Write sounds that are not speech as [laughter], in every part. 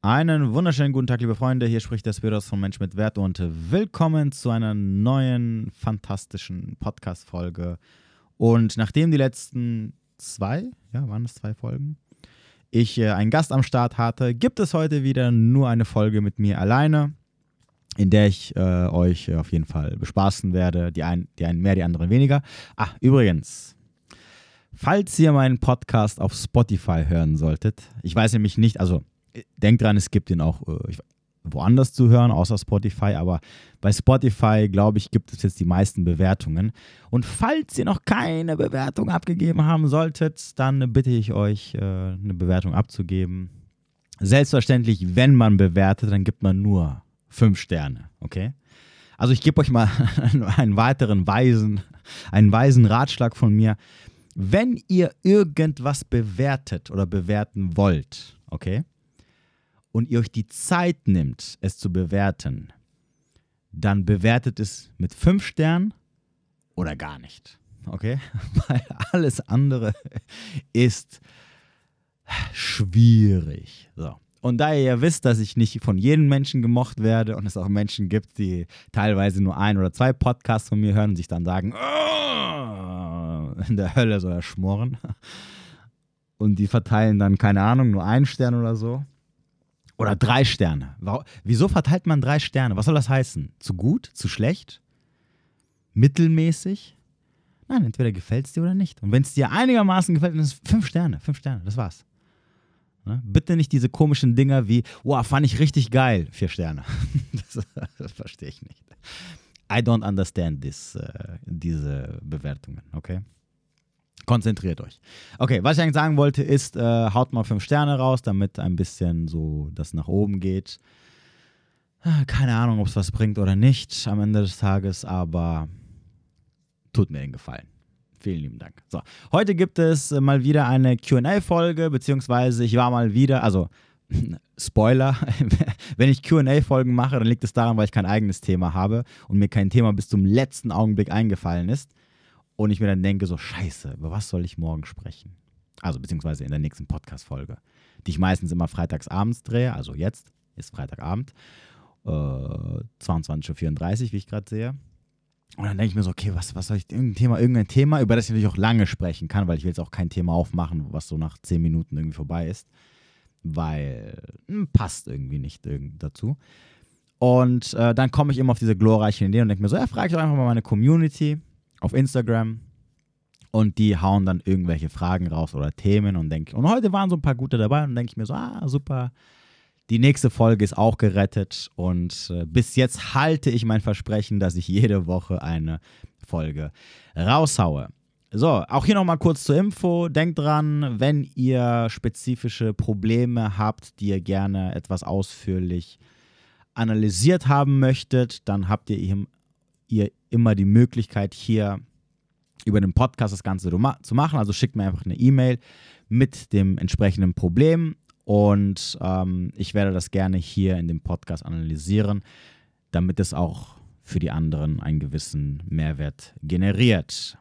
Einen wunderschönen guten Tag, liebe Freunde. Hier spricht der Spiros von Mensch mit Wert und willkommen zu einer neuen, fantastischen Podcast-Folge. Und nachdem die letzten zwei, ja, waren es zwei Folgen, ich äh, einen Gast am Start hatte, gibt es heute wieder nur eine Folge mit mir alleine, in der ich äh, euch auf jeden Fall bespaßen werde. Die einen, die einen mehr, die anderen weniger. Ah, übrigens, falls ihr meinen Podcast auf Spotify hören solltet, ich weiß nämlich nicht, also denkt dran, es gibt ihn auch äh, woanders zu hören, außer Spotify, aber bei Spotify, glaube ich, gibt es jetzt die meisten Bewertungen. Und falls ihr noch keine Bewertung abgegeben haben solltet, dann bitte ich euch, äh, eine Bewertung abzugeben. Selbstverständlich, wenn man bewertet, dann gibt man nur fünf Sterne, okay? Also ich gebe euch mal [laughs] einen weiteren weisen, einen weisen Ratschlag von mir. Wenn ihr irgendwas bewertet oder bewerten wollt, okay? Und ihr euch die Zeit nimmt, es zu bewerten, dann bewertet es mit fünf Sternen oder gar nicht. Okay? [laughs] Weil alles andere [laughs] ist schwierig. So. Und da ihr ja wisst, dass ich nicht von jedem Menschen gemocht werde und es auch Menschen gibt, die teilweise nur ein oder zwei Podcasts von mir hören und sich dann sagen, oh, in der Hölle soll er schmoren. Und die verteilen dann, keine Ahnung, nur einen Stern oder so. Oder drei Sterne. Wieso verteilt man drei Sterne? Was soll das heißen? Zu gut? Zu schlecht? Mittelmäßig? Nein, entweder gefällt es dir oder nicht. Und wenn es dir einigermaßen gefällt, dann ist es fünf Sterne. Fünf Sterne, das war's. Ne? Bitte nicht diese komischen Dinger wie, wow, fand ich richtig geil, vier Sterne. [laughs] das, das verstehe ich nicht. I don't understand this, uh, diese Bewertungen, okay? Konzentriert euch. Okay, was ich eigentlich sagen wollte, ist, äh, haut mal fünf Sterne raus, damit ein bisschen so das nach oben geht. Ah, keine Ahnung, ob es was bringt oder nicht am Ende des Tages, aber tut mir den Gefallen. Vielen lieben Dank. So, heute gibt es mal wieder eine QA-Folge, beziehungsweise ich war mal wieder, also [laughs] Spoiler, [laughs] wenn ich QA-Folgen mache, dann liegt es daran, weil ich kein eigenes Thema habe und mir kein Thema bis zum letzten Augenblick eingefallen ist und ich mir dann denke, so scheiße, über was soll ich morgen sprechen? Also beziehungsweise in der nächsten Podcast-Folge, die ich meistens immer freitags abends drehe, also jetzt ist Freitagabend, äh, 22.34 Uhr, wie ich gerade sehe. Und dann denke ich mir so, okay, was, was soll ich, irgendein Thema, irgendein Thema, über das ich natürlich auch lange sprechen kann, weil ich will jetzt auch kein Thema aufmachen, was so nach 10 Minuten irgendwie vorbei ist, weil hm, passt irgendwie nicht dazu. Und äh, dann komme ich immer auf diese glorreiche Idee und denke mir so, ja, frage ich doch einfach mal meine Community, auf Instagram und die hauen dann irgendwelche Fragen raus oder Themen und denke, und heute waren so ein paar gute dabei und denke ich mir so, ah, super. Die nächste Folge ist auch gerettet und äh, bis jetzt halte ich mein Versprechen, dass ich jede Woche eine Folge raushaue. So, auch hier nochmal kurz zur Info. Denkt dran, wenn ihr spezifische Probleme habt, die ihr gerne etwas ausführlich analysiert haben möchtet, dann habt ihr ihr immer die Möglichkeit, hier über den Podcast das Ganze zu machen. Also schickt mir einfach eine E-Mail mit dem entsprechenden Problem und ähm, ich werde das gerne hier in dem Podcast analysieren, damit es auch für die anderen einen gewissen Mehrwert generiert.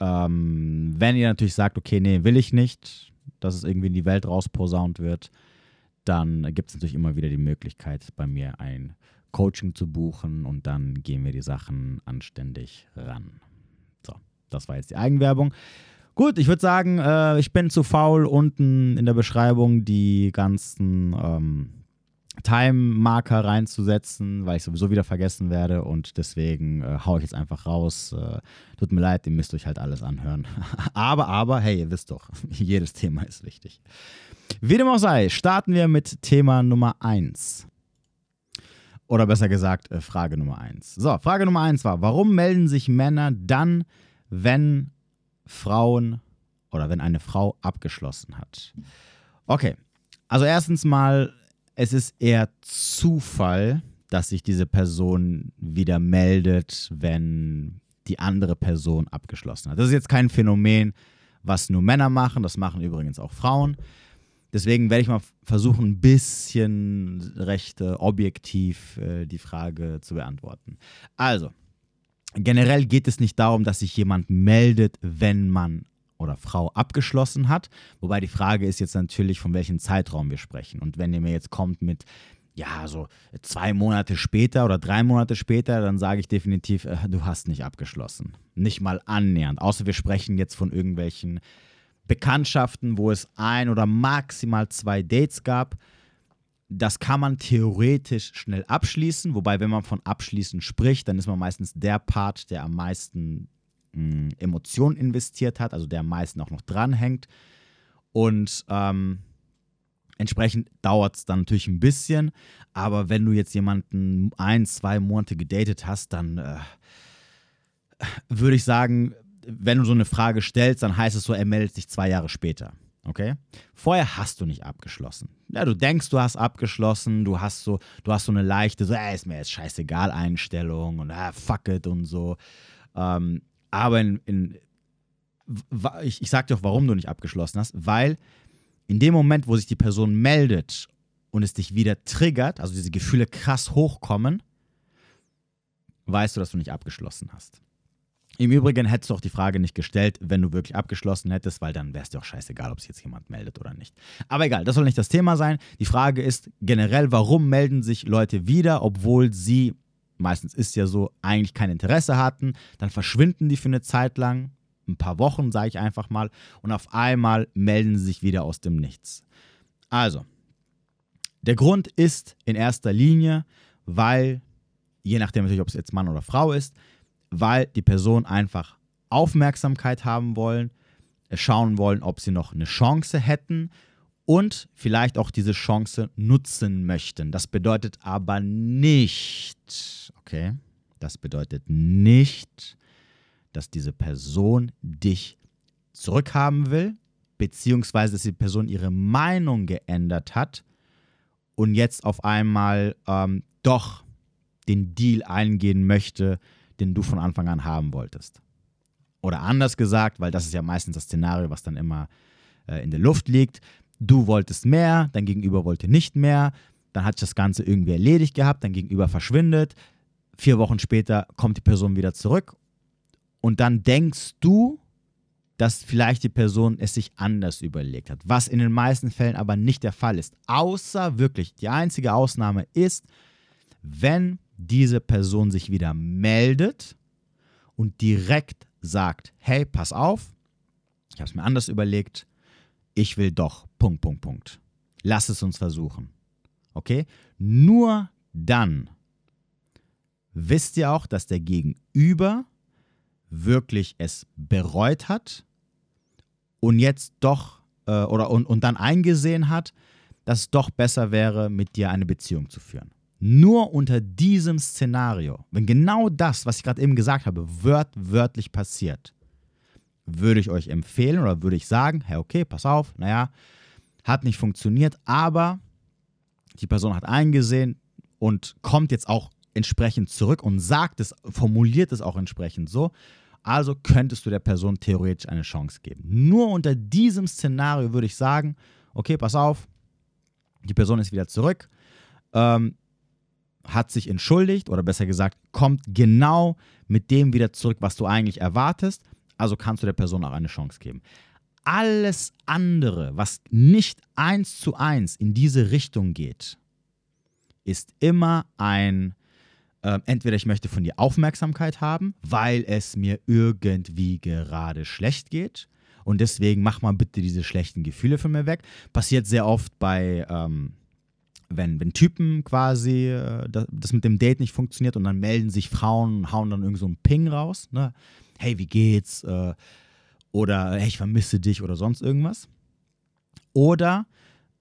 Ähm, wenn ihr natürlich sagt, okay, nee, will ich nicht, dass es irgendwie in die Welt rausposaunt wird, dann gibt es natürlich immer wieder die Möglichkeit, bei mir ein Coaching zu buchen und dann gehen wir die Sachen anständig ran. So, das war jetzt die Eigenwerbung. Gut, ich würde sagen, äh, ich bin zu faul, unten in der Beschreibung die ganzen ähm, Time-Marker reinzusetzen, weil ich sowieso wieder vergessen werde und deswegen äh, haue ich jetzt einfach raus. Äh, tut mir leid, ihr müsst euch halt alles anhören. [laughs] aber, aber, hey, ihr wisst doch, [laughs] jedes Thema ist wichtig. Wie dem auch sei, starten wir mit Thema Nummer 1. Oder besser gesagt, äh, Frage Nummer eins. So, Frage Nummer eins war, warum melden sich Männer dann, wenn Frauen oder wenn eine Frau abgeschlossen hat? Okay, also erstens mal, es ist eher Zufall, dass sich diese Person wieder meldet, wenn die andere Person abgeschlossen hat. Das ist jetzt kein Phänomen, was nur Männer machen, das machen übrigens auch Frauen. Deswegen werde ich mal versuchen, ein bisschen recht äh, objektiv äh, die Frage zu beantworten. Also, generell geht es nicht darum, dass sich jemand meldet, wenn man oder Frau abgeschlossen hat. Wobei die Frage ist jetzt natürlich, von welchem Zeitraum wir sprechen. Und wenn ihr mir jetzt kommt mit, ja, so zwei Monate später oder drei Monate später, dann sage ich definitiv, äh, du hast nicht abgeschlossen. Nicht mal annähernd. Außer wir sprechen jetzt von irgendwelchen Bekanntschaften, wo es ein oder maximal zwei Dates gab. Das kann man theoretisch schnell abschließen, wobei, wenn man von abschließen spricht, dann ist man meistens der Part, der am meisten mh, Emotionen investiert hat, also der am meisten auch noch dranhängt. Und ähm, entsprechend dauert es dann natürlich ein bisschen, aber wenn du jetzt jemanden ein, zwei Monate gedatet hast, dann äh, würde ich sagen, wenn du so eine Frage stellst, dann heißt es so, er meldet sich zwei Jahre später. Okay? Vorher hast du nicht abgeschlossen. Ja, du denkst, du hast abgeschlossen, du hast so, du hast so eine leichte, so, ey, ist mir jetzt scheißegal Einstellung und ah, fuck it und so. Ähm, aber in, in ich, ich sag dir auch, warum du nicht abgeschlossen hast, weil in dem Moment, wo sich die Person meldet und es dich wieder triggert, also diese Gefühle krass hochkommen, weißt du, dass du nicht abgeschlossen hast. Im Übrigen hättest du auch die Frage nicht gestellt, wenn du wirklich abgeschlossen hättest, weil dann wäre es dir auch scheißegal, ob sich jetzt jemand meldet oder nicht. Aber egal, das soll nicht das Thema sein. Die Frage ist generell, warum melden sich Leute wieder, obwohl sie, meistens ist ja so, eigentlich kein Interesse hatten. Dann verschwinden die für eine Zeit lang, ein paar Wochen, sage ich einfach mal, und auf einmal melden sie sich wieder aus dem Nichts. Also, der Grund ist in erster Linie, weil, je nachdem natürlich, ob es jetzt Mann oder Frau ist, weil die Person einfach Aufmerksamkeit haben wollen, äh, schauen wollen, ob sie noch eine Chance hätten und vielleicht auch diese Chance nutzen möchten. Das bedeutet aber nicht, okay, das bedeutet nicht, dass diese Person dich zurückhaben will, beziehungsweise dass die Person ihre Meinung geändert hat und jetzt auf einmal ähm, doch den Deal eingehen möchte, den du von Anfang an haben wolltest. Oder anders gesagt, weil das ist ja meistens das Szenario, was dann immer äh, in der Luft liegt. Du wolltest mehr, dein Gegenüber wollte nicht mehr, dann hat sich das Ganze irgendwie erledigt gehabt, dein Gegenüber verschwindet. Vier Wochen später kommt die Person wieder zurück und dann denkst du, dass vielleicht die Person es sich anders überlegt hat, was in den meisten Fällen aber nicht der Fall ist. Außer wirklich, die einzige Ausnahme ist, wenn diese Person sich wieder meldet und direkt sagt, hey, pass auf, ich habe es mir anders überlegt, ich will doch, Punkt, Punkt, Punkt. Lass es uns versuchen. Okay? Nur dann wisst ihr auch, dass der Gegenüber wirklich es bereut hat und jetzt doch äh, oder und, und dann eingesehen hat, dass es doch besser wäre, mit dir eine Beziehung zu führen. Nur unter diesem Szenario, wenn genau das, was ich gerade eben gesagt habe, wört, wörtlich passiert, würde ich euch empfehlen oder würde ich sagen, hey, okay, pass auf, naja, hat nicht funktioniert, aber die Person hat eingesehen und kommt jetzt auch entsprechend zurück und sagt es, formuliert es auch entsprechend so. Also könntest du der Person theoretisch eine Chance geben. Nur unter diesem Szenario würde ich sagen, okay, pass auf, die Person ist wieder zurück. Ähm, hat sich entschuldigt oder besser gesagt, kommt genau mit dem wieder zurück, was du eigentlich erwartest. Also kannst du der Person auch eine Chance geben. Alles andere, was nicht eins zu eins in diese Richtung geht, ist immer ein, äh, entweder ich möchte von dir Aufmerksamkeit haben, weil es mir irgendwie gerade schlecht geht. Und deswegen mach mal bitte diese schlechten Gefühle von mir weg. Passiert sehr oft bei ähm, wenn, wenn Typen quasi äh, das, das, mit dem Date nicht funktioniert und dann melden sich Frauen und hauen dann irgend so einen Ping raus, ne? Hey, wie geht's? Äh, oder hey, ich vermisse dich oder sonst irgendwas. Oder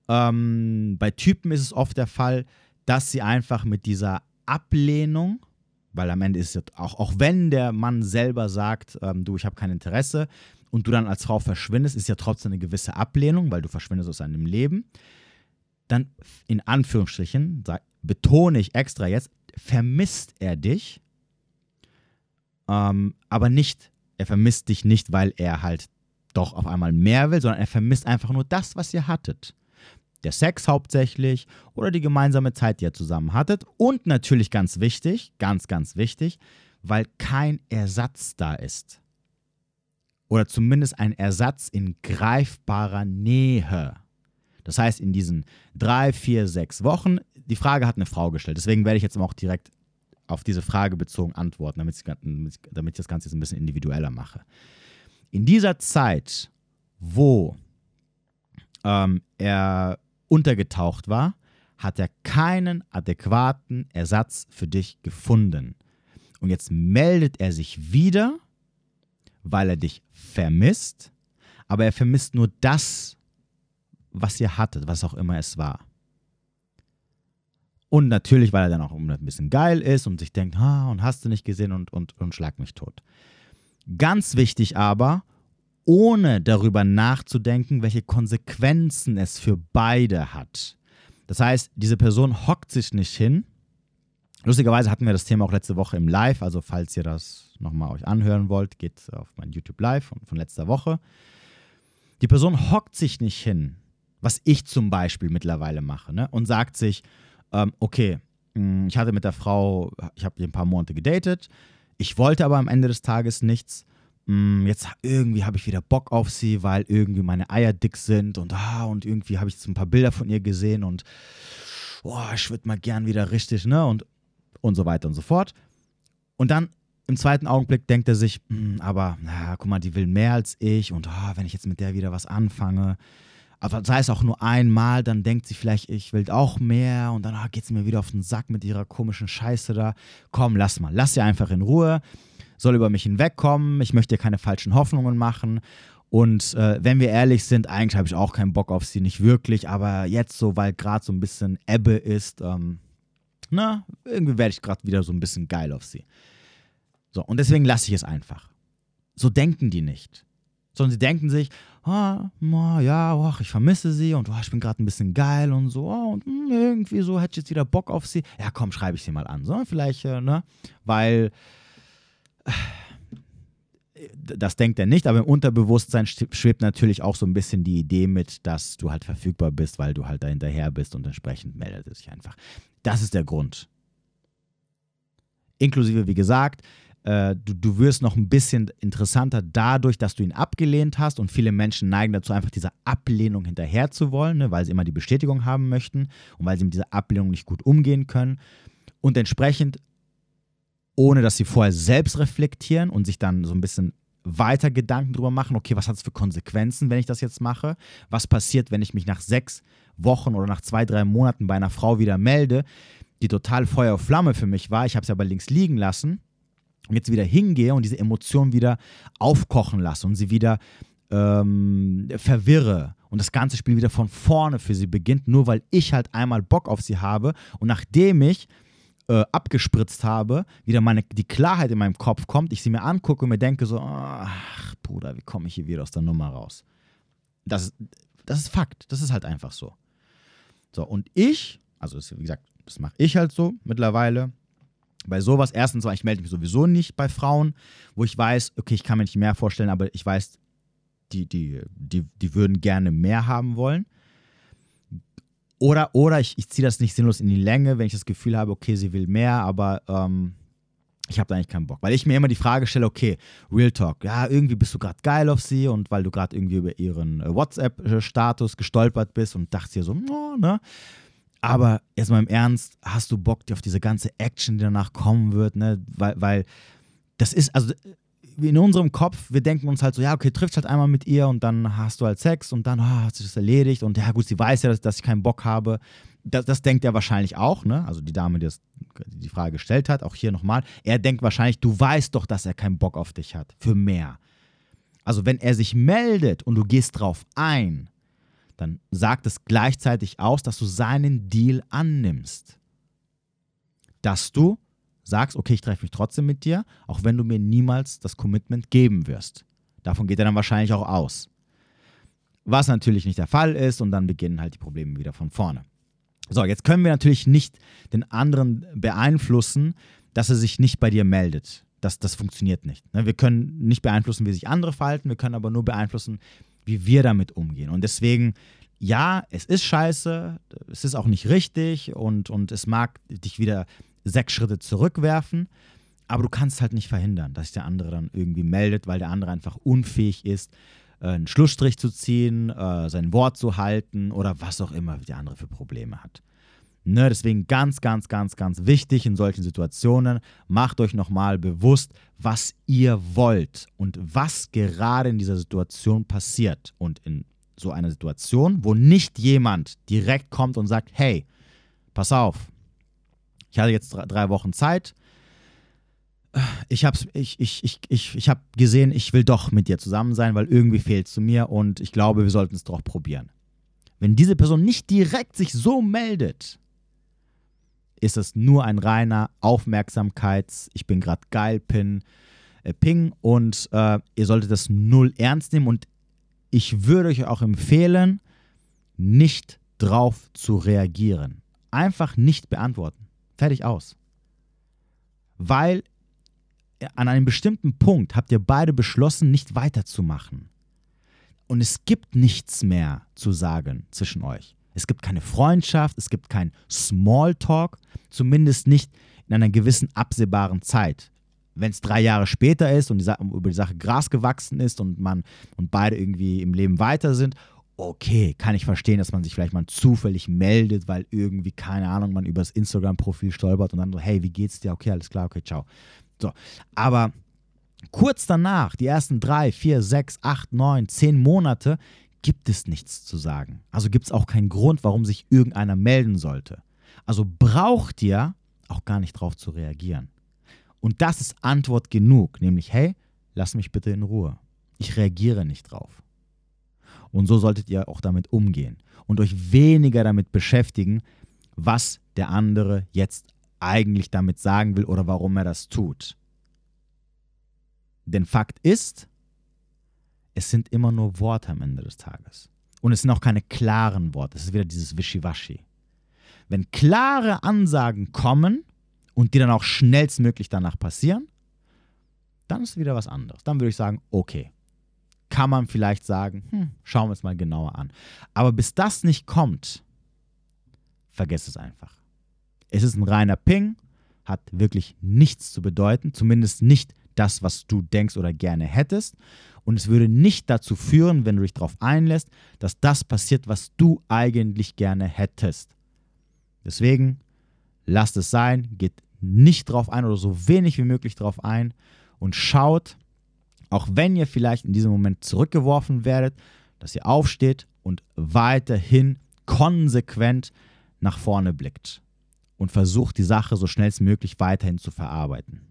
ähm, bei Typen ist es oft der Fall, dass sie einfach mit dieser Ablehnung, weil am Ende ist es auch, auch wenn der Mann selber sagt, ähm, du, ich habe kein Interesse, und du dann als Frau verschwindest, ist ja trotzdem eine gewisse Ablehnung, weil du verschwindest aus seinem Leben dann in Anführungsstrichen, sag, betone ich extra jetzt, vermisst er dich, ähm, aber nicht, er vermisst dich nicht, weil er halt doch auf einmal mehr will, sondern er vermisst einfach nur das, was ihr hattet. Der Sex hauptsächlich oder die gemeinsame Zeit, die ihr zusammen hattet. Und natürlich ganz wichtig, ganz, ganz wichtig, weil kein Ersatz da ist. Oder zumindest ein Ersatz in greifbarer Nähe. Das heißt, in diesen drei, vier, sechs Wochen, die Frage hat eine Frau gestellt. Deswegen werde ich jetzt auch direkt auf diese Frage bezogen antworten, damit ich, damit ich das Ganze jetzt ein bisschen individueller mache. In dieser Zeit, wo ähm, er untergetaucht war, hat er keinen adäquaten Ersatz für dich gefunden. Und jetzt meldet er sich wieder, weil er dich vermisst, aber er vermisst nur das, was ihr hattet, was auch immer es war. Und natürlich, weil er dann auch ein bisschen geil ist und sich denkt, ha, und hast du nicht gesehen und, und, und schlag mich tot. Ganz wichtig aber, ohne darüber nachzudenken, welche Konsequenzen es für beide hat. Das heißt, diese Person hockt sich nicht hin. Lustigerweise hatten wir das Thema auch letzte Woche im Live, also falls ihr das nochmal euch anhören wollt, geht auf mein YouTube Live von, von letzter Woche. Die Person hockt sich nicht hin, was ich zum Beispiel mittlerweile mache, ne? und sagt sich, ähm, okay, hm, ich hatte mit der Frau, ich habe ein paar Monate gedatet, ich wollte aber am Ende des Tages nichts hm, jetzt irgendwie habe ich wieder Bock auf sie, weil irgendwie meine Eier dick sind und, ah, und irgendwie habe ich jetzt ein paar Bilder von ihr gesehen und oh, ich würde mal gern wieder richtig, ne? Und, und so weiter und so fort. Und dann im zweiten Augenblick denkt er sich, hm, aber na, guck mal, die will mehr als ich und oh, wenn ich jetzt mit der wieder was anfange, aber sei es auch nur einmal, dann denkt sie vielleicht, ich will auch mehr und dann oh, geht sie mir wieder auf den Sack mit ihrer komischen Scheiße da. Komm, lass mal, lass sie einfach in Ruhe soll über mich hinwegkommen, ich möchte ihr keine falschen Hoffnungen machen. Und äh, wenn wir ehrlich sind, eigentlich habe ich auch keinen Bock auf sie, nicht wirklich, aber jetzt so, weil gerade so ein bisschen Ebbe ist, ähm, na, irgendwie werde ich gerade wieder so ein bisschen geil auf sie. So, und deswegen lasse ich es einfach. So denken die nicht. Sondern sie denken sich, ah, ja, oh, ich vermisse sie und oh, ich bin gerade ein bisschen geil und so, oh, und hm, irgendwie so hätte ich jetzt wieder Bock auf sie. Ja, komm, schreibe ich sie mal an. So, vielleicht, äh, ne, weil das denkt er nicht, aber im Unterbewusstsein schwebt natürlich auch so ein bisschen die Idee mit, dass du halt verfügbar bist, weil du halt da hinterher bist und entsprechend meldet es sich einfach. Das ist der Grund. Inklusive, wie gesagt, äh, du, du wirst noch ein bisschen interessanter dadurch, dass du ihn abgelehnt hast und viele Menschen neigen dazu, einfach dieser Ablehnung hinterher zu wollen, ne, weil sie immer die Bestätigung haben möchten und weil sie mit dieser Ablehnung nicht gut umgehen können. Und entsprechend ohne dass sie vorher selbst reflektieren und sich dann so ein bisschen weiter Gedanken drüber machen, okay, was hat es für Konsequenzen, wenn ich das jetzt mache? Was passiert, wenn ich mich nach sechs Wochen oder nach zwei, drei Monaten bei einer Frau wieder melde, die total Feuer und Flamme für mich war, ich habe sie aber links liegen lassen jetzt wieder hingehe und diese Emotionen wieder aufkochen lasse und sie wieder ähm, verwirre und das ganze Spiel wieder von vorne für sie beginnt, nur weil ich halt einmal Bock auf sie habe und nachdem ich äh, abgespritzt habe, wieder meine, die Klarheit in meinem Kopf kommt, ich sie mir angucke und mir denke so, ach Bruder, wie komme ich hier wieder aus der Nummer raus? Das, das ist Fakt, das ist halt einfach so. So, und ich, also das, wie gesagt, das mache ich halt so mittlerweile. Bei sowas, erstens, weil ich melde mich sowieso nicht bei Frauen, wo ich weiß, okay, ich kann mir nicht mehr vorstellen, aber ich weiß, die, die, die, die würden gerne mehr haben wollen. Oder, oder ich, ich ziehe das nicht sinnlos in die Länge, wenn ich das Gefühl habe, okay, sie will mehr, aber ähm, ich habe da eigentlich keinen Bock. Weil ich mir immer die Frage stelle, okay, Real Talk, ja, irgendwie bist du gerade geil auf sie und weil du gerade irgendwie über ihren äh, WhatsApp-Status gestolpert bist und dachtest dir so, oh, ne? Aber jetzt mal im Ernst, hast du Bock auf diese ganze Action, die danach kommen wird, ne? Weil, weil das ist, also in unserem Kopf, wir denken uns halt so, ja, okay, triffst halt einmal mit ihr und dann hast du halt Sex und dann oh, hat sich das erledigt und ja, gut, sie weiß ja, dass, dass ich keinen Bock habe. Das, das denkt er wahrscheinlich auch, ne? Also die Dame, die das, die Frage gestellt hat, auch hier nochmal. Er denkt wahrscheinlich, du weißt doch, dass er keinen Bock auf dich hat. Für mehr. Also wenn er sich meldet und du gehst drauf ein, dann sagt es gleichzeitig aus, dass du seinen Deal annimmst. Dass du sagst, okay, ich treffe mich trotzdem mit dir, auch wenn du mir niemals das Commitment geben wirst. Davon geht er dann wahrscheinlich auch aus. Was natürlich nicht der Fall ist und dann beginnen halt die Probleme wieder von vorne. So, jetzt können wir natürlich nicht den anderen beeinflussen, dass er sich nicht bei dir meldet. Das, das funktioniert nicht. Ne? Wir können nicht beeinflussen, wie sich andere verhalten, wir können aber nur beeinflussen, wie wir damit umgehen. Und deswegen, ja, es ist scheiße, es ist auch nicht richtig und, und es mag dich wieder sechs Schritte zurückwerfen. aber du kannst halt nicht verhindern, dass der andere dann irgendwie meldet, weil der andere einfach unfähig ist, äh, einen Schlussstrich zu ziehen, äh, sein Wort zu halten oder was auch immer der andere für Probleme hat. Ne, deswegen ganz, ganz, ganz, ganz wichtig in solchen Situationen, macht euch nochmal bewusst, was ihr wollt und was gerade in dieser Situation passiert. Und in so einer Situation, wo nicht jemand direkt kommt und sagt, hey, pass auf, ich hatte jetzt drei Wochen Zeit, ich habe ich, ich, ich, ich, ich hab gesehen, ich will doch mit dir zusammen sein, weil irgendwie fehlt es zu mir und ich glaube, wir sollten es doch probieren. Wenn diese Person nicht direkt sich so meldet, ist es nur ein reiner Aufmerksamkeits-, ich bin gerade geil, Pin, äh, Ping und äh, ihr solltet das null ernst nehmen und ich würde euch auch empfehlen, nicht drauf zu reagieren. Einfach nicht beantworten. Fertig aus. Weil an einem bestimmten Punkt habt ihr beide beschlossen, nicht weiterzumachen. Und es gibt nichts mehr zu sagen zwischen euch. Es gibt keine Freundschaft, es gibt kein Smalltalk, zumindest nicht in einer gewissen absehbaren Zeit. Wenn es drei Jahre später ist und die über die Sache Gras gewachsen ist und man und beide irgendwie im Leben weiter sind, okay, kann ich verstehen, dass man sich vielleicht mal zufällig meldet, weil irgendwie, keine Ahnung, man über das Instagram-Profil stolpert und dann so, hey, wie geht's dir? Okay, alles klar, okay, ciao. So, aber kurz danach, die ersten drei, vier, sechs, acht, neun, zehn Monate, gibt es nichts zu sagen. Also gibt es auch keinen Grund, warum sich irgendeiner melden sollte. Also braucht ihr auch gar nicht drauf zu reagieren. Und das ist Antwort genug, nämlich, hey, lass mich bitte in Ruhe. Ich reagiere nicht drauf. Und so solltet ihr auch damit umgehen und euch weniger damit beschäftigen, was der andere jetzt eigentlich damit sagen will oder warum er das tut. Denn Fakt ist, es sind immer nur Worte am Ende des Tages. Und es sind auch keine klaren Worte. Es ist wieder dieses Wischiwaschi. Wenn klare Ansagen kommen und die dann auch schnellstmöglich danach passieren, dann ist wieder was anderes. Dann würde ich sagen, okay, kann man vielleicht sagen, hm, schauen wir es mal genauer an. Aber bis das nicht kommt, vergesst es einfach. Es ist ein reiner Ping, hat wirklich nichts zu bedeuten, zumindest nicht das, was du denkst oder gerne hättest. Und es würde nicht dazu führen, wenn du dich darauf einlässt, dass das passiert, was du eigentlich gerne hättest. Deswegen lasst es sein, geht nicht drauf ein oder so wenig wie möglich drauf ein und schaut, auch wenn ihr vielleicht in diesem Moment zurückgeworfen werdet, dass ihr aufsteht und weiterhin konsequent nach vorne blickt und versucht, die Sache so schnellstmöglich weiterhin zu verarbeiten.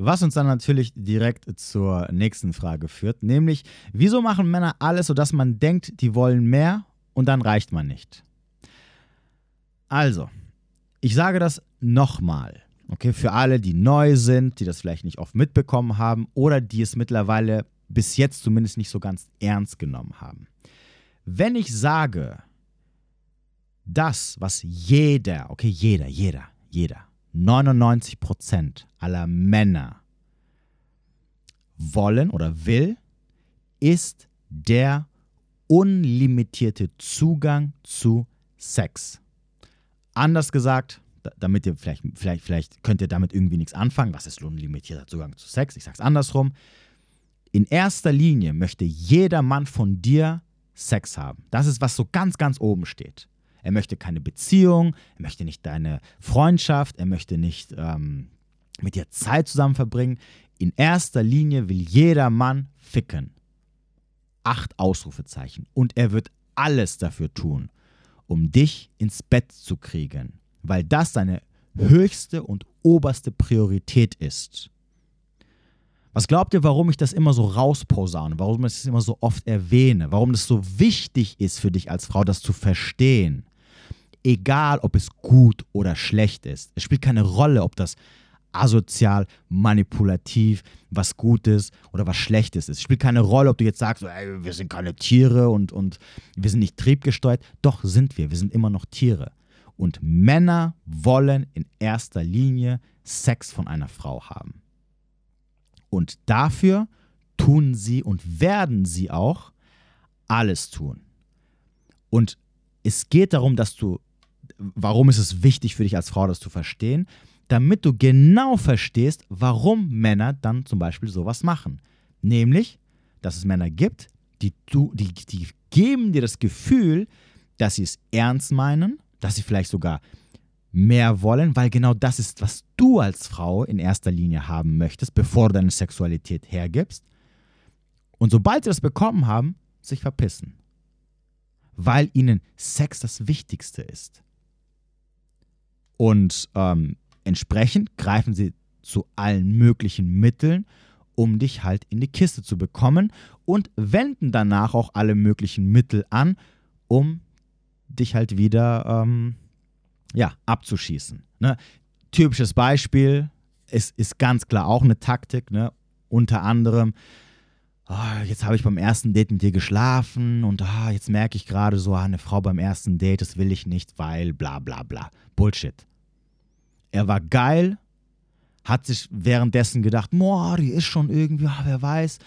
Was uns dann natürlich direkt zur nächsten Frage führt, nämlich, wieso machen Männer alles, sodass man denkt, die wollen mehr und dann reicht man nicht? Also, ich sage das nochmal, okay, für alle, die neu sind, die das vielleicht nicht oft mitbekommen haben oder die es mittlerweile bis jetzt zumindest nicht so ganz ernst genommen haben. Wenn ich sage, das, was jeder, okay, jeder, jeder, jeder, 99% aller Männer wollen oder will, ist der unlimitierte Zugang zu Sex. Anders gesagt, damit ihr vielleicht, vielleicht, vielleicht könnt ihr damit irgendwie nichts anfangen. Was ist unlimitierter Zugang zu Sex? Ich sage es andersrum. In erster Linie möchte jeder Mann von dir Sex haben. Das ist, was so ganz, ganz oben steht. Er möchte keine Beziehung, er möchte nicht deine Freundschaft, er möchte nicht ähm, mit dir Zeit zusammen verbringen. In erster Linie will jeder Mann ficken. Acht Ausrufezeichen. Und er wird alles dafür tun, um dich ins Bett zu kriegen, weil das seine höchste und oberste Priorität ist. Was glaubt ihr, warum ich das immer so rausposaune, warum ich das immer so oft erwähne, warum das so wichtig ist für dich als Frau, das zu verstehen? Egal, ob es gut oder schlecht ist. Es spielt keine Rolle, ob das asozial, manipulativ, was Gutes oder was Schlechtes ist. Es spielt keine Rolle, ob du jetzt sagst, ey, wir sind keine Tiere und, und wir sind nicht triebgesteuert. Doch sind wir, wir sind immer noch Tiere. Und Männer wollen in erster Linie Sex von einer Frau haben. Und dafür tun sie und werden sie auch alles tun. Und es geht darum, dass du, warum ist es wichtig für dich als Frau, das zu verstehen? damit du genau verstehst, warum Männer dann zum Beispiel sowas machen. Nämlich, dass es Männer gibt, die, die, die geben dir das Gefühl, dass sie es ernst meinen, dass sie vielleicht sogar mehr wollen, weil genau das ist, was du als Frau in erster Linie haben möchtest, bevor du deine Sexualität hergibst. Und sobald sie das bekommen haben, sich verpissen. Weil ihnen Sex das Wichtigste ist. Und ähm, entsprechend greifen sie zu allen möglichen Mitteln, um dich halt in die Kiste zu bekommen und wenden danach auch alle möglichen Mittel an, um dich halt wieder ähm, ja, abzuschießen. Ne? Typisches Beispiel ist, ist ganz klar auch eine Taktik, ne? unter anderem, oh, jetzt habe ich beim ersten Date mit dir geschlafen und oh, jetzt merke ich gerade so, ah, eine Frau beim ersten Date, das will ich nicht, weil bla bla bla. Bullshit. Er war geil, hat sich währenddessen gedacht, boah, die ist schon irgendwie, ah, wer weiß,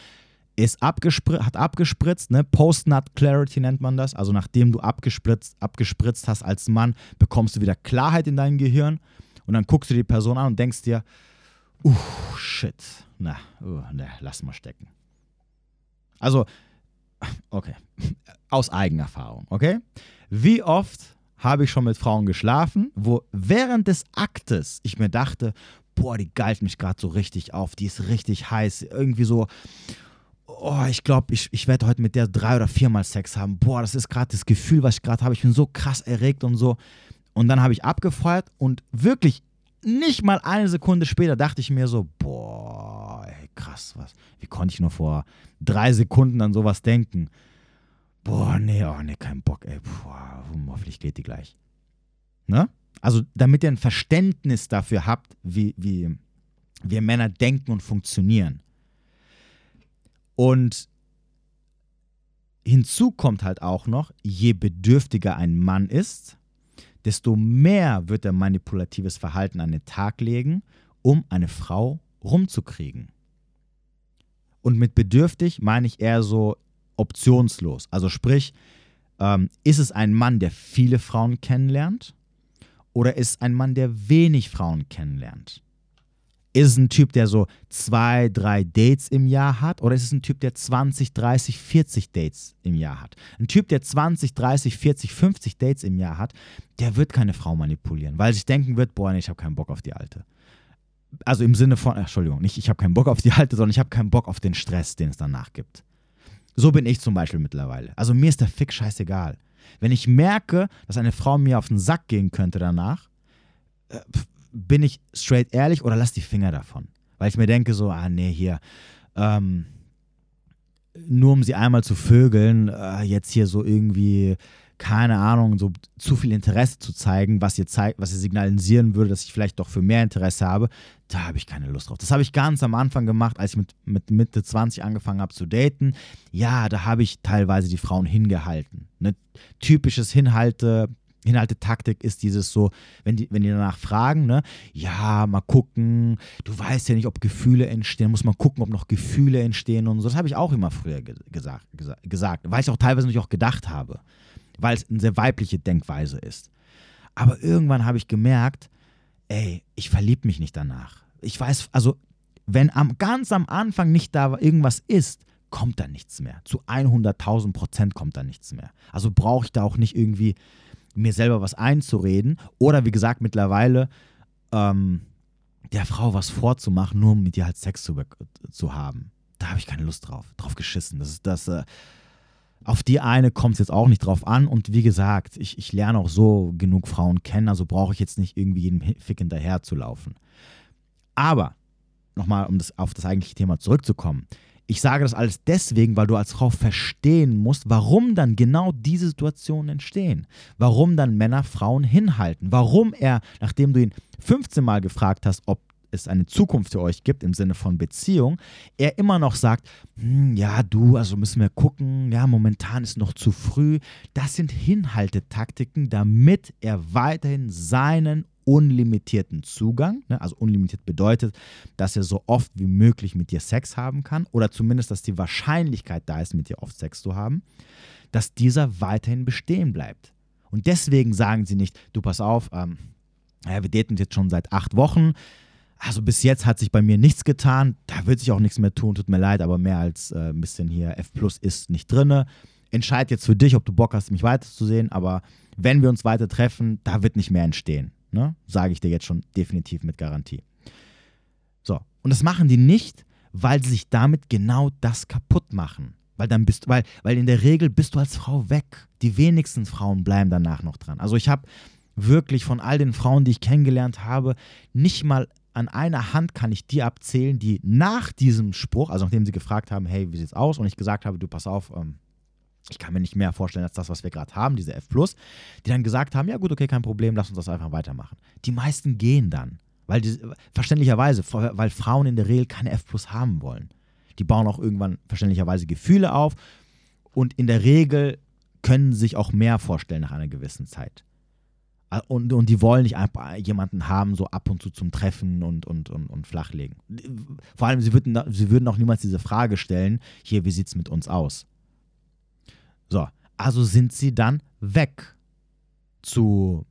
ist abgespritzt, hat abgespritzt, ne? Post-Nut Clarity nennt man das. Also nachdem du abgespritzt, abgespritzt hast als Mann, bekommst du wieder Klarheit in dein Gehirn und dann guckst du die Person an und denkst dir, uh, shit, na, uh, ne, lass mal stecken. Also, okay, aus Eigenerfahrung, okay? Wie oft habe ich schon mit Frauen geschlafen, wo während des Aktes ich mir dachte, boah, die geilt mich gerade so richtig auf, die ist richtig heiß, irgendwie so, oh, ich glaube, ich, ich werde heute mit der drei oder viermal Sex haben. Boah, das ist gerade das Gefühl, was ich gerade habe. Ich bin so krass erregt und so. Und dann habe ich abgefeuert und wirklich nicht mal eine Sekunde später dachte ich mir so, boah, ey, krass, was. Wie konnte ich nur vor drei Sekunden an sowas denken? Boah, nee, oh, nee, kein Bock, ey. Boah, hoffentlich geht die gleich. Ne? Also, damit ihr ein Verständnis dafür habt, wie, wie wir Männer denken und funktionieren. Und hinzu kommt halt auch noch, je bedürftiger ein Mann ist, desto mehr wird er manipulatives Verhalten an den Tag legen, um eine Frau rumzukriegen. Und mit bedürftig meine ich eher so optionslos. Also sprich, ähm, ist es ein Mann, der viele Frauen kennenlernt oder ist es ein Mann, der wenig Frauen kennenlernt? Ist es ein Typ, der so zwei, drei Dates im Jahr hat oder ist es ein Typ, der 20, 30, 40 Dates im Jahr hat? Ein Typ, der 20, 30, 40, 50 Dates im Jahr hat, der wird keine Frau manipulieren, weil sich denken wird, boah, nee, ich habe keinen Bock auf die Alte. Also im Sinne von, Entschuldigung, nicht ich habe keinen Bock auf die Alte, sondern ich habe keinen Bock auf den Stress, den es danach gibt. So bin ich zum Beispiel mittlerweile. Also mir ist der Fick scheißegal. Wenn ich merke, dass eine Frau mir auf den Sack gehen könnte danach, äh, bin ich straight ehrlich oder lass die Finger davon. Weil ich mir denke so, ah nee, hier, ähm, nur um sie einmal zu vögeln, äh, jetzt hier so irgendwie, keine Ahnung, so zu viel Interesse zu zeigen, was ihr zeigt, was ihr signalisieren würde, dass ich vielleicht doch für mehr Interesse habe, da habe ich keine Lust drauf. Das habe ich ganz am Anfang gemacht, als ich mit, mit Mitte 20 angefangen habe zu daten. Ja, da habe ich teilweise die Frauen hingehalten. Ne? Typisches Hinhalte, Inhalte-Taktik ist dieses so, wenn die, wenn die danach fragen, ne, ja, mal gucken, du weißt ja nicht, ob Gefühle entstehen, muss man gucken, ob noch Gefühle entstehen und so. Das habe ich auch immer früher ge gesagt, gesa gesagt, weil ich auch teilweise natürlich auch gedacht habe, weil es eine sehr weibliche Denkweise ist. Aber irgendwann habe ich gemerkt, ey, ich verliebe mich nicht danach. Ich weiß, also, wenn am, ganz am Anfang nicht da irgendwas ist, kommt da nichts mehr. Zu 100.000 Prozent kommt da nichts mehr. Also brauche ich da auch nicht irgendwie mir selber was einzureden oder wie gesagt mittlerweile ähm, der Frau was vorzumachen, nur um mit ihr halt Sex zu, zu haben. Da habe ich keine Lust drauf. Drauf geschissen. Das ist das. Äh, auf die eine kommt es jetzt auch nicht drauf an. Und wie gesagt, ich, ich lerne auch so genug Frauen kennen, also brauche ich jetzt nicht irgendwie jedem Fick hinterher zu laufen. Aber, nochmal, um das, auf das eigentliche Thema zurückzukommen, ich sage das alles deswegen, weil du als Frau verstehen musst, warum dann genau diese Situationen entstehen. Warum dann Männer Frauen hinhalten. Warum er, nachdem du ihn 15 Mal gefragt hast, ob es eine Zukunft für euch gibt im Sinne von Beziehung, er immer noch sagt, hm, ja, du, also müssen wir gucken, ja, momentan ist noch zu früh. Das sind Hinhaltetaktiken, damit er weiterhin seinen unlimitierten Zugang. Ne? Also unlimitiert bedeutet, dass er so oft wie möglich mit dir Sex haben kann oder zumindest, dass die Wahrscheinlichkeit da ist, mit dir oft Sex zu haben, dass dieser weiterhin bestehen bleibt. Und deswegen sagen sie nicht, du pass auf, ähm, ja, wir daten jetzt schon seit acht Wochen. Also bis jetzt hat sich bei mir nichts getan. Da wird sich auch nichts mehr tun, tut mir leid, aber mehr als äh, ein bisschen hier F Plus ist nicht drin. Entscheid jetzt für dich, ob du Bock hast, mich weiterzusehen, aber wenn wir uns weiter treffen, da wird nicht mehr entstehen. Ne? Sage ich dir jetzt schon definitiv mit Garantie. So, und das machen die nicht, weil sie sich damit genau das kaputt machen. Weil dann bist weil, weil in der Regel bist du als Frau weg. Die wenigsten Frauen bleiben danach noch dran. Also ich habe wirklich von all den Frauen, die ich kennengelernt habe, nicht mal an einer Hand kann ich die abzählen, die nach diesem Spruch, also nachdem sie gefragt haben, hey, wie sieht's aus? Und ich gesagt habe, du pass auf, ähm, ich kann mir nicht mehr vorstellen als das, was wir gerade haben, diese F+, die dann gesagt haben, ja gut, okay, kein Problem, lass uns das einfach weitermachen. Die meisten gehen dann, weil die, verständlicherweise, weil Frauen in der Regel keine F+ haben wollen. Die bauen auch irgendwann verständlicherweise Gefühle auf und in der Regel können sich auch mehr vorstellen nach einer gewissen Zeit. Und, und die wollen nicht einfach jemanden haben, so ab und zu zum Treffen und, und, und, und flachlegen. Vor allem, sie würden, sie würden auch niemals diese Frage stellen, hier, wie sieht es mit uns aus? So, also sind sie dann weg zu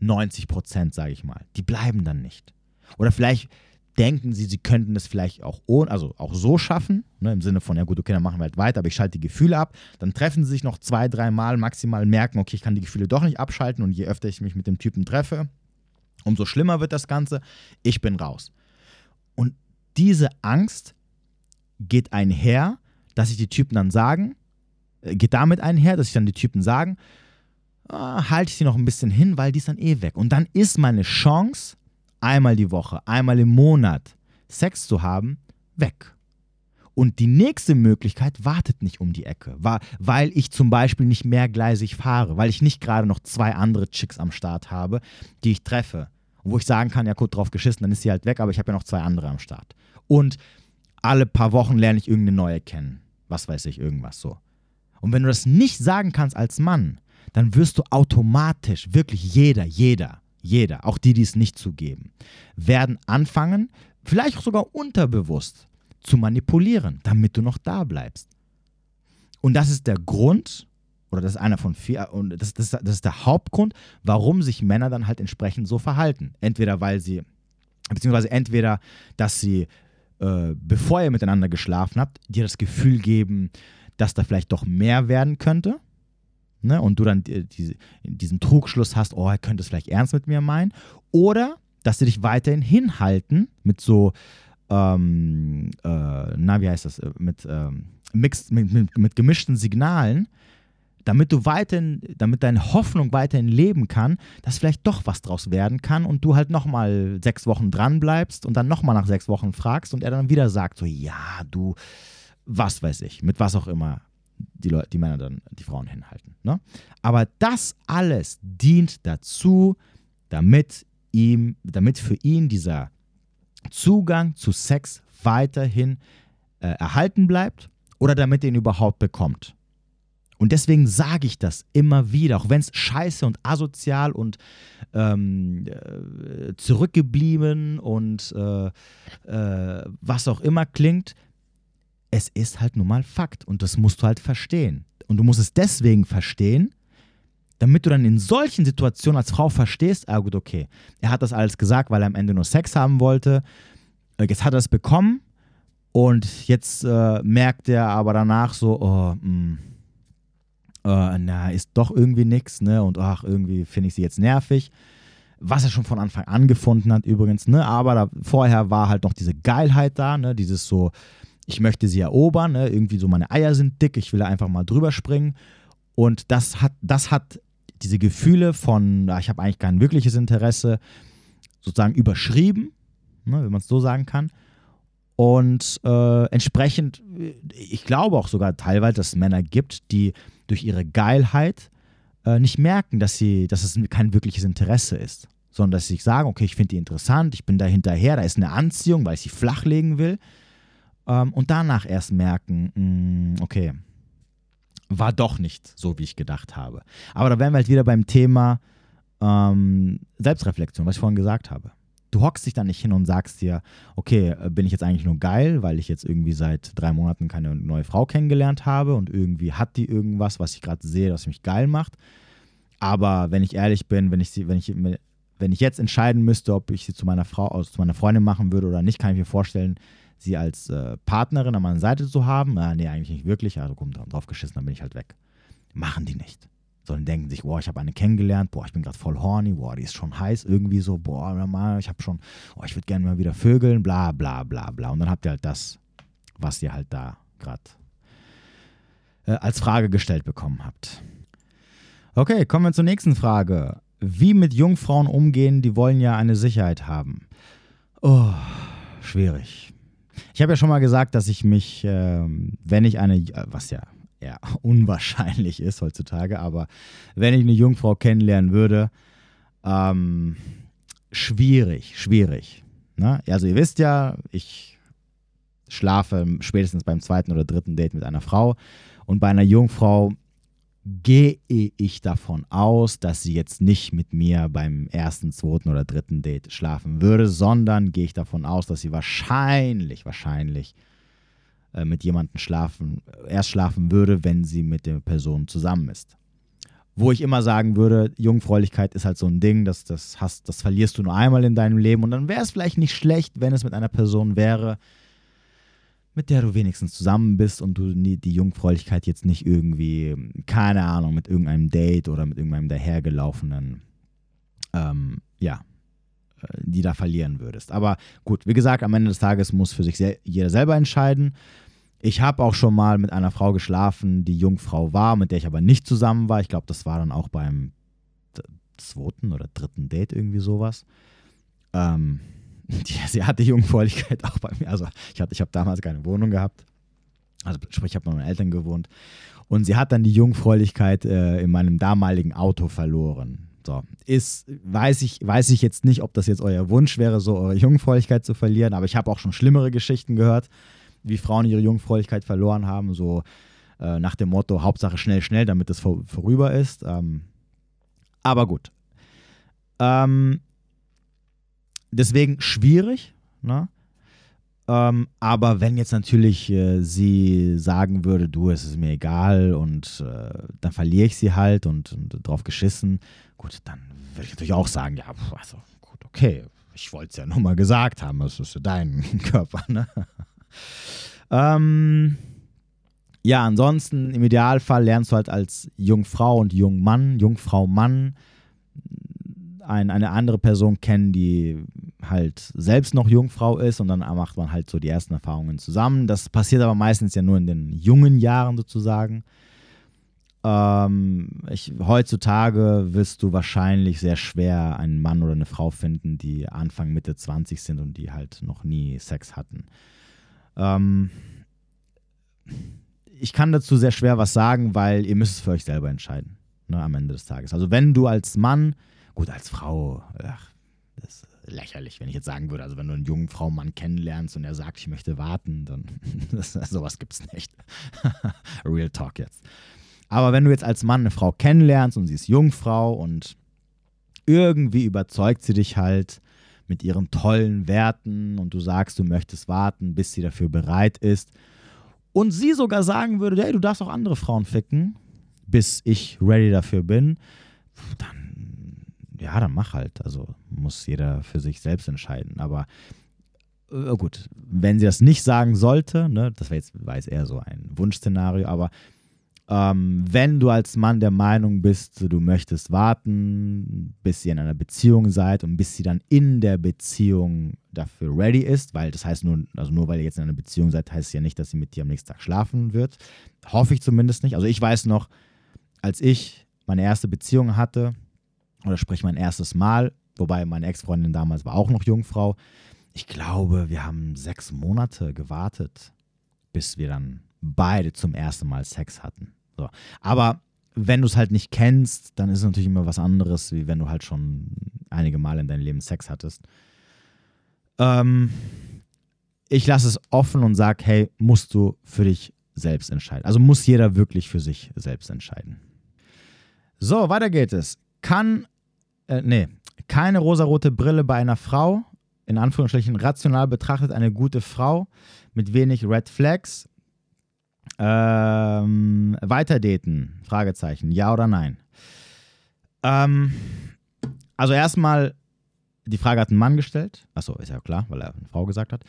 90 Prozent, sage ich mal. Die bleiben dann nicht. Oder vielleicht denken sie, sie könnten es vielleicht auch ohne, also auch so schaffen, ne, im Sinne von, ja gut, okay, dann machen wir halt weiter, aber ich schalte die Gefühle ab. Dann treffen sie sich noch zwei, dreimal maximal, merken, okay, ich kann die Gefühle doch nicht abschalten und je öfter ich mich mit dem Typen treffe, umso schlimmer wird das Ganze. Ich bin raus. Und diese Angst geht einher, dass sich die Typen dann sagen, geht damit einher, dass sich dann die Typen sagen, ah, halte ich sie noch ein bisschen hin, weil die ist dann eh weg. Und dann ist meine Chance, einmal die Woche, einmal im Monat Sex zu haben, weg. Und die nächste Möglichkeit wartet nicht um die Ecke, weil ich zum Beispiel nicht mehrgleisig fahre, weil ich nicht gerade noch zwei andere Chicks am Start habe, die ich treffe. wo ich sagen kann, ja gut, drauf geschissen, dann ist sie halt weg, aber ich habe ja noch zwei andere am Start. Und alle paar Wochen lerne ich irgendeine neue kennen. Was weiß ich, irgendwas so. Und wenn du das nicht sagen kannst als Mann, dann wirst du automatisch, wirklich jeder, jeder, jeder, auch die, die es nicht zugeben, werden anfangen, vielleicht auch sogar unterbewusst, zu manipulieren, damit du noch da bleibst. Und das ist der Grund, oder das ist einer von vier, und das, das, das ist der Hauptgrund, warum sich Männer dann halt entsprechend so verhalten. Entweder weil sie, beziehungsweise entweder, dass sie, äh, bevor ihr miteinander geschlafen habt, dir das Gefühl geben, dass da vielleicht doch mehr werden könnte ne, und du dann die, die, diesen Trugschluss hast, oh, er könnte es vielleicht ernst mit mir meinen, oder dass sie dich weiterhin hinhalten mit so, ähm, äh, na, wie heißt das, äh, mit, ähm, mixed, mit, mit, mit gemischten Signalen, damit du weiterhin, damit deine Hoffnung weiterhin leben kann, dass vielleicht doch was draus werden kann und du halt nochmal sechs Wochen dran bleibst und dann nochmal nach sechs Wochen fragst und er dann wieder sagt so, ja, du, was weiß ich, mit was auch immer die, Leute, die Männer dann die Frauen hinhalten. Ne? Aber das alles dient dazu, damit ihm, damit für ihn dieser Zugang zu Sex weiterhin äh, erhalten bleibt oder damit er ihn überhaupt bekommt. Und deswegen sage ich das immer wieder, auch wenn es scheiße und asozial und ähm, äh, zurückgeblieben und äh, äh, was auch immer klingt, es ist halt nun mal Fakt und das musst du halt verstehen. Und du musst es deswegen verstehen, damit du dann in solchen Situationen als Frau verstehst, ah gut, okay, er hat das alles gesagt, weil er am Ende nur Sex haben wollte, äh, jetzt hat er es bekommen und jetzt äh, merkt er aber danach so, oh, mh, hm, äh, na, ist doch irgendwie nichts, ne, und ach, irgendwie finde ich sie jetzt nervig was er schon von Anfang an gefunden hat übrigens, ne? Aber da, vorher war halt noch diese Geilheit da, ne? Dieses so, ich möchte sie erobern, ne? irgendwie so meine Eier sind dick, ich will einfach mal drüber springen. Und das hat, das hat diese Gefühle von, ich habe eigentlich kein wirkliches Interesse, sozusagen überschrieben, ne, wenn man es so sagen kann. Und äh, entsprechend, ich glaube auch sogar teilweise, dass es Männer gibt, die durch ihre Geilheit äh, nicht merken, dass, sie, dass es kein wirkliches Interesse ist, sondern dass sie sagen, okay, ich finde die interessant, ich bin da hinterher, da ist eine Anziehung, weil ich sie flachlegen will ähm, und danach erst merken, mh, mm, okay, war doch nicht so, wie ich gedacht habe. Aber da wären wir halt wieder beim Thema ähm, Selbstreflexion, was ich vorhin gesagt habe. Du hockst dich dann nicht hin und sagst dir, okay, äh, bin ich jetzt eigentlich nur geil, weil ich jetzt irgendwie seit drei Monaten keine neue Frau kennengelernt habe und irgendwie hat die irgendwas, was ich gerade sehe, was mich geil macht. Aber wenn ich ehrlich bin, wenn ich wenn ich, wenn ich jetzt entscheiden müsste, ob ich sie zu meiner Frau, also zu meiner Freundin machen würde oder nicht, kann ich mir vorstellen, sie als äh, Partnerin an meiner Seite zu haben. Äh, nee, eigentlich nicht wirklich. Also komm, drauf geschissen, dann bin ich halt weg. Machen die nicht. Sondern denken sich, boah, ich habe eine kennengelernt, boah, ich bin gerade voll horny, boah, die ist schon heiß, irgendwie so, boah, ich habe schon, oh, ich würde gerne mal wieder vögeln, bla, bla, bla, bla. Und dann habt ihr halt das, was ihr halt da gerade äh, als Frage gestellt bekommen habt. Okay, kommen wir zur nächsten Frage. Wie mit Jungfrauen umgehen, die wollen ja eine Sicherheit haben. Oh, schwierig. Ich habe ja schon mal gesagt, dass ich mich, äh, wenn ich eine, was ja eher [laughs] unwahrscheinlich ist heutzutage, aber wenn ich eine Jungfrau kennenlernen würde, ähm, schwierig, schwierig. Ne? Also ihr wisst ja, ich schlafe spätestens beim zweiten oder dritten Date mit einer Frau und bei einer Jungfrau gehe ich davon aus, dass sie jetzt nicht mit mir beim ersten, zweiten oder dritten Date schlafen würde, sondern gehe ich davon aus, dass sie wahrscheinlich, wahrscheinlich äh, mit jemandem schlafen, erst schlafen würde, wenn sie mit der Person zusammen ist. Wo ich immer sagen würde, Jungfräulichkeit ist halt so ein Ding, das, das, hast, das verlierst du nur einmal in deinem Leben und dann wäre es vielleicht nicht schlecht, wenn es mit einer Person wäre, mit der du wenigstens zusammen bist und du die Jungfräulichkeit jetzt nicht irgendwie, keine Ahnung, mit irgendeinem Date oder mit irgendeinem dahergelaufenen, ähm, ja, äh, die da verlieren würdest. Aber gut, wie gesagt, am Ende des Tages muss für sich sel jeder selber entscheiden. Ich habe auch schon mal mit einer Frau geschlafen, die Jungfrau war, mit der ich aber nicht zusammen war. Ich glaube, das war dann auch beim zweiten oder dritten Date irgendwie sowas. Ähm, sie hatte Jungfräulichkeit auch bei mir. Also ich, ich habe damals keine Wohnung gehabt. Also sprich, ich habe bei meinen Eltern gewohnt. Und sie hat dann die Jungfräulichkeit äh, in meinem damaligen Auto verloren. So, ist, weiß ich, weiß ich jetzt nicht, ob das jetzt euer Wunsch wäre, so eure Jungfräulichkeit zu verlieren, aber ich habe auch schon schlimmere Geschichten gehört, wie Frauen ihre Jungfräulichkeit verloren haben, so äh, nach dem Motto, Hauptsache schnell, schnell, damit es vor, vorüber ist. Ähm, aber gut. Ähm, deswegen schwierig. Ne? Ähm, aber wenn jetzt natürlich äh, sie sagen würde, du, es ist mir egal und äh, dann verliere ich sie halt und, und drauf geschissen, gut, dann würde ich natürlich auch sagen, ja, also gut, okay, ich wollte es ja nur mal gesagt haben, es ist dein [laughs] Körper, ne? ähm, ja, ansonsten im Idealfall lernst du halt als Jungfrau und Jungmann, Jungfrau Mann ein, eine andere Person kennen, die halt selbst noch Jungfrau ist und dann macht man halt so die ersten Erfahrungen zusammen. Das passiert aber meistens ja nur in den jungen Jahren sozusagen. Ähm, ich, heutzutage wirst du wahrscheinlich sehr schwer einen Mann oder eine Frau finden, die Anfang, Mitte 20 sind und die halt noch nie Sex hatten. Ähm, ich kann dazu sehr schwer was sagen, weil ihr müsst es für euch selber entscheiden ne, am Ende des Tages. Also wenn du als Mann, gut, als Frau, ach, das lächerlich, wenn ich jetzt sagen würde, also wenn du einen jungen Frau Mann kennenlernst und er sagt, ich möchte warten, dann [laughs] sowas gibt es nicht. [laughs] Real Talk jetzt. Aber wenn du jetzt als Mann eine Frau kennenlernst und sie ist Jungfrau und irgendwie überzeugt sie dich halt mit ihren tollen Werten und du sagst, du möchtest warten, bis sie dafür bereit ist und sie sogar sagen würde, hey, du darfst auch andere Frauen ficken, bis ich ready dafür bin, dann ja, dann mach halt. Also muss jeder für sich selbst entscheiden. Aber äh, gut, wenn sie das nicht sagen sollte, ne, das war jetzt, war eher so ein Wunschszenario, aber ähm, wenn du als Mann der Meinung bist, du möchtest warten, bis ihr in einer Beziehung seid und bis sie dann in der Beziehung dafür ready ist, weil das heißt nur, also nur weil ihr jetzt in einer Beziehung seid, heißt es ja nicht, dass sie mit dir am nächsten Tag schlafen wird. Hoffe ich zumindest nicht. Also ich weiß noch, als ich meine erste Beziehung hatte, oder sprich mein erstes Mal, wobei meine Ex-Freundin damals war auch noch Jungfrau. Ich glaube, wir haben sechs Monate gewartet, bis wir dann beide zum ersten Mal Sex hatten. So. Aber wenn du es halt nicht kennst, dann ist es natürlich immer was anderes, wie wenn du halt schon einige Male in deinem Leben Sex hattest. Ähm, ich lasse es offen und sage, hey, musst du für dich selbst entscheiden. Also muss jeder wirklich für sich selbst entscheiden. So, weiter geht es. Kann äh, nee, keine rosarote Brille bei einer Frau, in Anführungsstrichen rational betrachtet eine gute Frau mit wenig Red Flags. Ähm, weiter daten? Fragezeichen. Ja oder nein? Ähm, also erstmal die Frage hat ein Mann gestellt. Achso, ist ja klar, weil er eine Frau gesagt hat.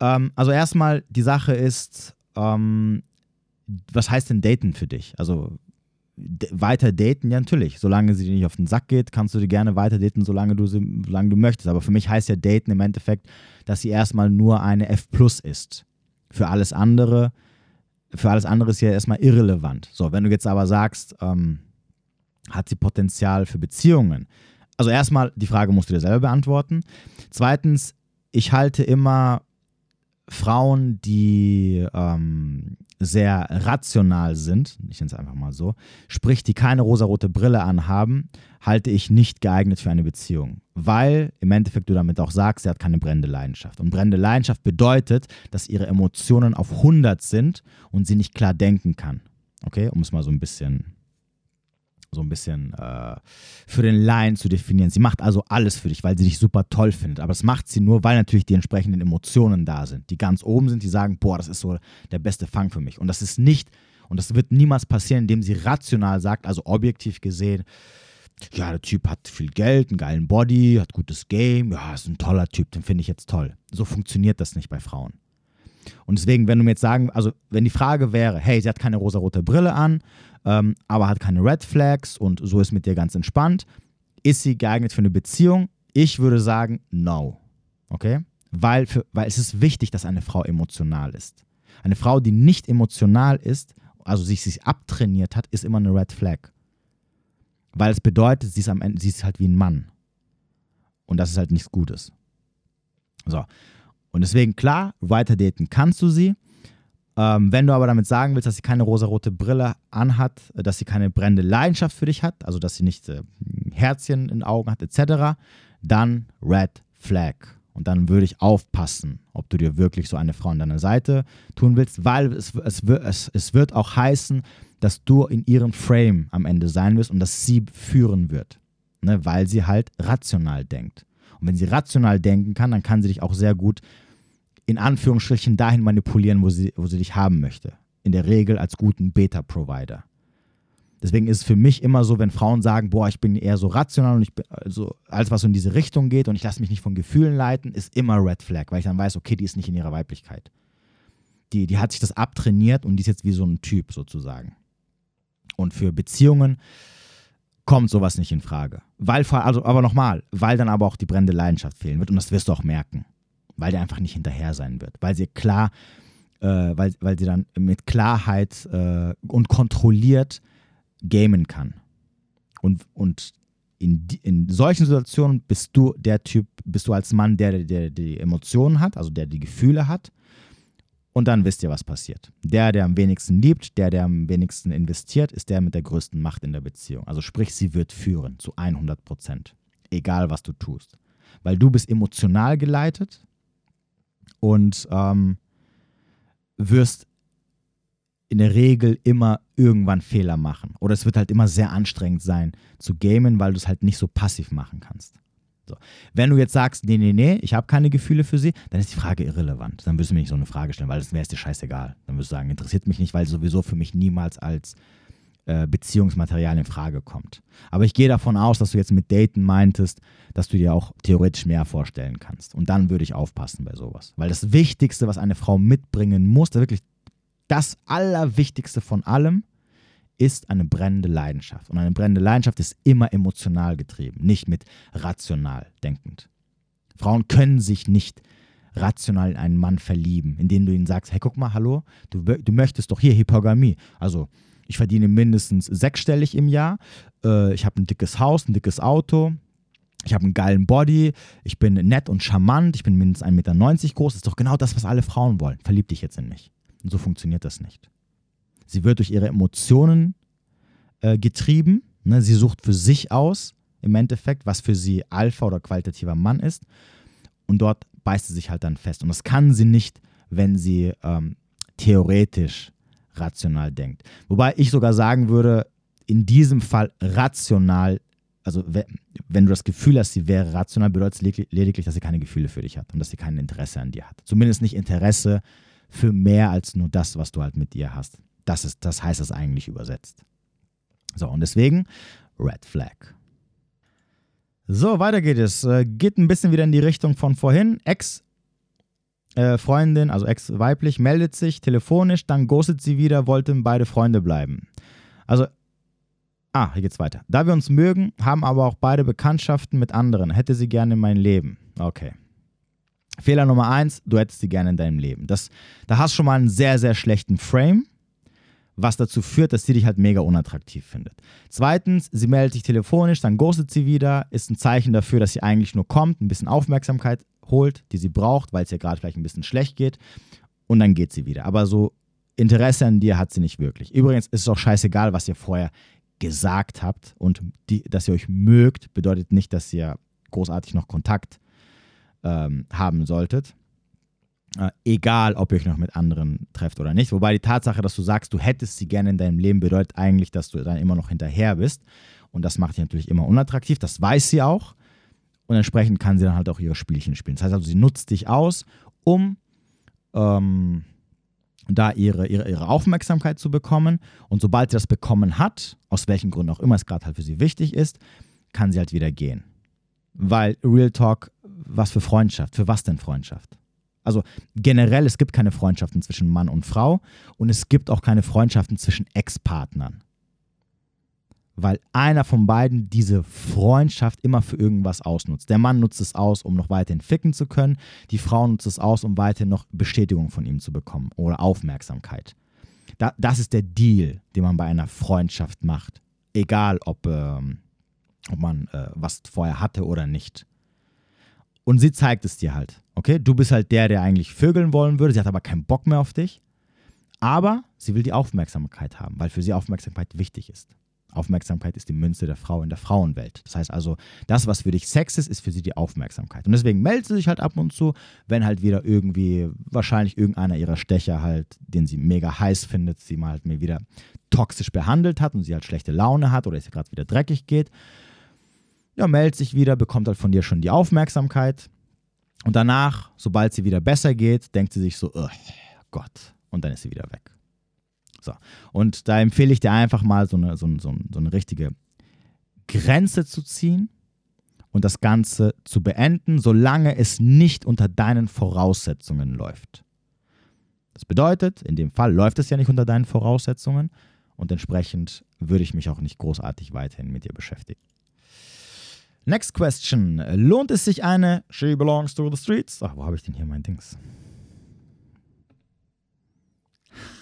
Ähm, also erstmal, die Sache ist, ähm, was heißt denn daten für dich? Also weiter daten, ja natürlich. Solange sie dir nicht auf den Sack geht, kannst du die gerne weiter daten, solange du, sie, solange du möchtest. Aber für mich heißt ja daten im Endeffekt, dass sie erstmal nur eine F plus ist. Für alles andere, für alles andere ist ja erstmal irrelevant. So, wenn du jetzt aber sagst, ähm, hat sie Potenzial für Beziehungen? Also erstmal, die Frage musst du dir selber beantworten. Zweitens, ich halte immer Frauen, die ähm, sehr rational sind, ich nenne es einfach mal so, sprich, die keine rosarote Brille anhaben, halte ich nicht geeignet für eine Beziehung. Weil im Endeffekt du damit auch sagst, sie hat keine brennende Leidenschaft. Und brennende Leidenschaft bedeutet, dass ihre Emotionen auf 100 sind und sie nicht klar denken kann. Okay, um es mal so ein bisschen so ein bisschen äh, für den Laien zu definieren. Sie macht also alles für dich, weil sie dich super toll findet. Aber das macht sie nur, weil natürlich die entsprechenden Emotionen da sind, die ganz oben sind, die sagen, boah, das ist so der beste Fang für mich. Und das ist nicht, und das wird niemals passieren, indem sie rational sagt, also objektiv gesehen, ja, der Typ hat viel Geld, einen geilen Body, hat gutes Game, ja, ist ein toller Typ, den finde ich jetzt toll. So funktioniert das nicht bei Frauen. Und deswegen, wenn du mir jetzt sagen, also wenn die Frage wäre, hey, sie hat keine rosarote Brille an, ähm, aber hat keine Red Flags und so ist mit dir ganz entspannt. Ist sie geeignet für eine Beziehung? Ich würde sagen, no. Okay? Weil, für, weil es ist wichtig, dass eine Frau emotional ist. Eine Frau, die nicht emotional ist, also sich, sich abtrainiert hat, ist immer eine Red Flag. Weil es bedeutet, sie ist am Ende, sie ist halt wie ein Mann. Und das ist halt nichts Gutes. So. Und deswegen, klar, weiter daten kannst du sie, ähm, wenn du aber damit sagen willst, dass sie keine rosarote Brille anhat, dass sie keine brennende Leidenschaft für dich hat, also dass sie nicht äh, Herzchen in Augen hat, etc., dann Red Flag. Und dann würde ich aufpassen, ob du dir wirklich so eine Frau an deiner Seite tun willst, weil es, es, es, es wird auch heißen, dass du in ihrem Frame am Ende sein wirst und dass sie führen wird, ne, weil sie halt rational denkt. Und wenn sie rational denken kann, dann kann sie dich auch sehr gut in Anführungsstrichen dahin manipulieren, wo sie, wo sie dich haben möchte. In der Regel als guten Beta-Provider. Deswegen ist es für mich immer so, wenn Frauen sagen, boah, ich bin eher so rational und ich bin also alles, was so in diese Richtung geht und ich lasse mich nicht von Gefühlen leiten, ist immer Red Flag, weil ich dann weiß, okay, die ist nicht in ihrer Weiblichkeit. Die, die hat sich das abtrainiert und die ist jetzt wie so ein Typ sozusagen. Und für Beziehungen kommt sowas nicht in Frage. Weil, also, aber nochmal, weil dann aber auch die brennende Leidenschaft fehlen wird und das wirst du auch merken weil der einfach nicht hinterher sein wird, weil sie klar, äh, weil, weil sie dann mit Klarheit äh, und kontrolliert gamen kann. Und, und in, in solchen Situationen bist du der Typ, bist du als Mann, der, der die Emotionen hat, also der die Gefühle hat. Und dann wisst ihr, was passiert. Der, der am wenigsten liebt, der, der am wenigsten investiert, ist der mit der größten Macht in der Beziehung. Also sprich, sie wird führen zu 100 Prozent. Egal, was du tust. Weil du bist emotional geleitet und ähm, wirst in der Regel immer irgendwann Fehler machen. Oder es wird halt immer sehr anstrengend sein zu gamen, weil du es halt nicht so passiv machen kannst. So. Wenn du jetzt sagst, nee, nee, nee, ich habe keine Gefühle für sie, dann ist die Frage irrelevant. Dann wirst du mir nicht so eine Frage stellen, weil das wäre es dir scheißegal. Dann wirst du sagen, interessiert mich nicht, weil sowieso für mich niemals als äh, Beziehungsmaterial in Frage kommt. Aber ich gehe davon aus, dass du jetzt mit Daten meintest, dass du dir auch theoretisch mehr vorstellen kannst. Und dann würde ich aufpassen bei sowas. Weil das Wichtigste, was eine Frau mitbringen muss, das wirklich das Allerwichtigste von allem, ist eine brennende Leidenschaft. Und eine brennende Leidenschaft ist immer emotional getrieben, nicht mit rational denkend. Frauen können sich nicht rational in einen Mann verlieben, indem du ihnen sagst, hey, guck mal, hallo, du, du möchtest doch hier Hypergamie. Also ich verdiene mindestens sechsstellig im Jahr. Äh, ich habe ein dickes Haus, ein dickes Auto. Ich habe einen geilen Body, ich bin nett und charmant, ich bin mindestens 1,90 Meter groß. Das ist doch genau das, was alle Frauen wollen. Verlieb dich jetzt in mich. Und so funktioniert das nicht. Sie wird durch ihre Emotionen äh, getrieben. Ne? Sie sucht für sich aus, im Endeffekt, was für sie Alpha oder qualitativer Mann ist. Und dort beißt sie sich halt dann fest. Und das kann sie nicht, wenn sie ähm, theoretisch rational denkt. Wobei ich sogar sagen würde, in diesem Fall rational, also wenn du das Gefühl hast, sie wäre rational, bedeutet es lediglich, dass sie keine Gefühle für dich hat und dass sie kein Interesse an dir hat. Zumindest nicht Interesse für mehr als nur das, was du halt mit ihr hast. Das, ist, das heißt das eigentlich übersetzt. So, und deswegen Red Flag. So, weiter geht es. Äh, geht ein bisschen wieder in die Richtung von vorhin. Ex äh, Freundin, also ex-weiblich, meldet sich telefonisch, dann ghostet sie wieder, wollten beide Freunde bleiben. Also, ah, hier geht's weiter. Da wir uns mögen, haben aber auch beide Bekanntschaften mit anderen. Hätte sie gerne in mein Leben. Okay. Fehler Nummer eins, du hättest sie gerne in deinem Leben. Das, da hast du schon mal einen sehr, sehr schlechten Frame, was dazu führt, dass sie dich halt mega unattraktiv findet. Zweitens, sie meldet sich telefonisch, dann ghostet sie wieder, ist ein Zeichen dafür, dass sie eigentlich nur kommt, ein bisschen Aufmerksamkeit holt, die sie braucht, weil es ihr gerade vielleicht ein bisschen schlecht geht und dann geht sie wieder. Aber so Interesse an dir hat sie nicht wirklich. Übrigens ist es auch scheißegal, was ihr vorher gesagt habt und die, dass ihr euch mögt, bedeutet nicht, dass ihr großartig noch Kontakt ähm, haben solltet. Äh, egal, ob ihr euch noch mit anderen trefft oder nicht. Wobei die Tatsache, dass du sagst, du hättest sie gerne in deinem Leben, bedeutet eigentlich, dass du dann immer noch hinterher bist. Und das macht dich natürlich immer unattraktiv. Das weiß sie auch. Und entsprechend kann sie dann halt auch ihre Spielchen spielen. Das heißt also, sie nutzt dich aus, um ähm, da ihre, ihre, ihre Aufmerksamkeit zu bekommen. Und sobald sie das bekommen hat, aus welchen Gründen auch immer es gerade halt für sie wichtig ist, kann sie halt wieder gehen. Weil Real Talk, was für Freundschaft? Für was denn Freundschaft? Also generell, es gibt keine Freundschaften zwischen Mann und Frau und es gibt auch keine Freundschaften zwischen Ex-Partnern weil einer von beiden diese Freundschaft immer für irgendwas ausnutzt. Der Mann nutzt es aus, um noch weiterhin ficken zu können, die Frau nutzt es aus, um weiterhin noch Bestätigung von ihm zu bekommen oder Aufmerksamkeit. Da, das ist der Deal, den man bei einer Freundschaft macht. Egal, ob, ähm, ob man äh, was vorher hatte oder nicht. Und sie zeigt es dir halt. Okay, du bist halt der, der eigentlich vögeln wollen würde. Sie hat aber keinen Bock mehr auf dich. Aber sie will die Aufmerksamkeit haben, weil für sie Aufmerksamkeit wichtig ist. Aufmerksamkeit ist die Münze der Frau in der Frauenwelt. Das heißt also, das, was für dich Sex ist, ist für sie die Aufmerksamkeit. Und deswegen meldet sie sich halt ab und zu, wenn halt wieder irgendwie, wahrscheinlich irgendeiner ihrer Stecher halt, den sie mega heiß findet, sie mal halt mir wieder toxisch behandelt hat und sie halt schlechte Laune hat oder es ihr gerade wieder dreckig geht. Ja, meldet sich wieder, bekommt halt von dir schon die Aufmerksamkeit. Und danach, sobald sie wieder besser geht, denkt sie sich so, oh Gott, und dann ist sie wieder weg. So. Und da empfehle ich dir einfach mal so eine, so, so, so eine richtige Grenze zu ziehen und das Ganze zu beenden, solange es nicht unter deinen Voraussetzungen läuft. Das bedeutet, in dem Fall läuft es ja nicht unter deinen Voraussetzungen und entsprechend würde ich mich auch nicht großartig weiterhin mit dir beschäftigen. Next question. Lohnt es sich eine She belongs to the streets? Ach, wo habe ich denn hier mein Dings?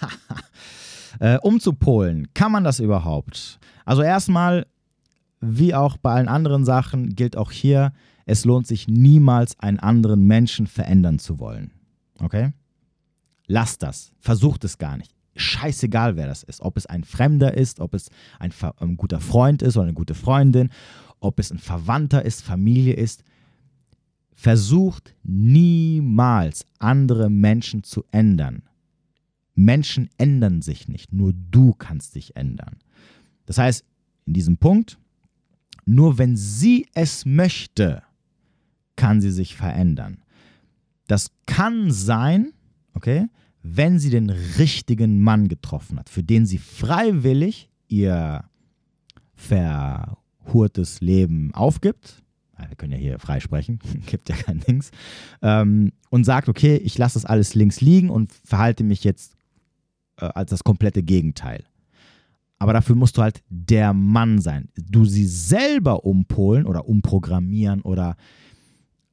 [laughs] äh, umzupolen. Kann man das überhaupt? Also erstmal, wie auch bei allen anderen Sachen, gilt auch hier, es lohnt sich niemals, einen anderen Menschen verändern zu wollen. Okay? Lass das. Versucht es gar nicht. Scheißegal, wer das ist. Ob es ein Fremder ist, ob es ein, ein guter Freund ist oder eine gute Freundin, ob es ein Verwandter ist, Familie ist. Versucht niemals, andere Menschen zu ändern. Menschen ändern sich nicht, nur du kannst dich ändern. Das heißt, in diesem Punkt, nur wenn sie es möchte, kann sie sich verändern. Das kann sein, okay, wenn sie den richtigen Mann getroffen hat, für den sie freiwillig ihr verhurtes Leben aufgibt. Wir können ja hier frei sprechen, [laughs] gibt ja kein Dings. Ähm, und sagt, okay, ich lasse das alles links liegen und verhalte mich jetzt äh, als das komplette Gegenteil. Aber dafür musst du halt der Mann sein. Du sie selber umpolen oder umprogrammieren oder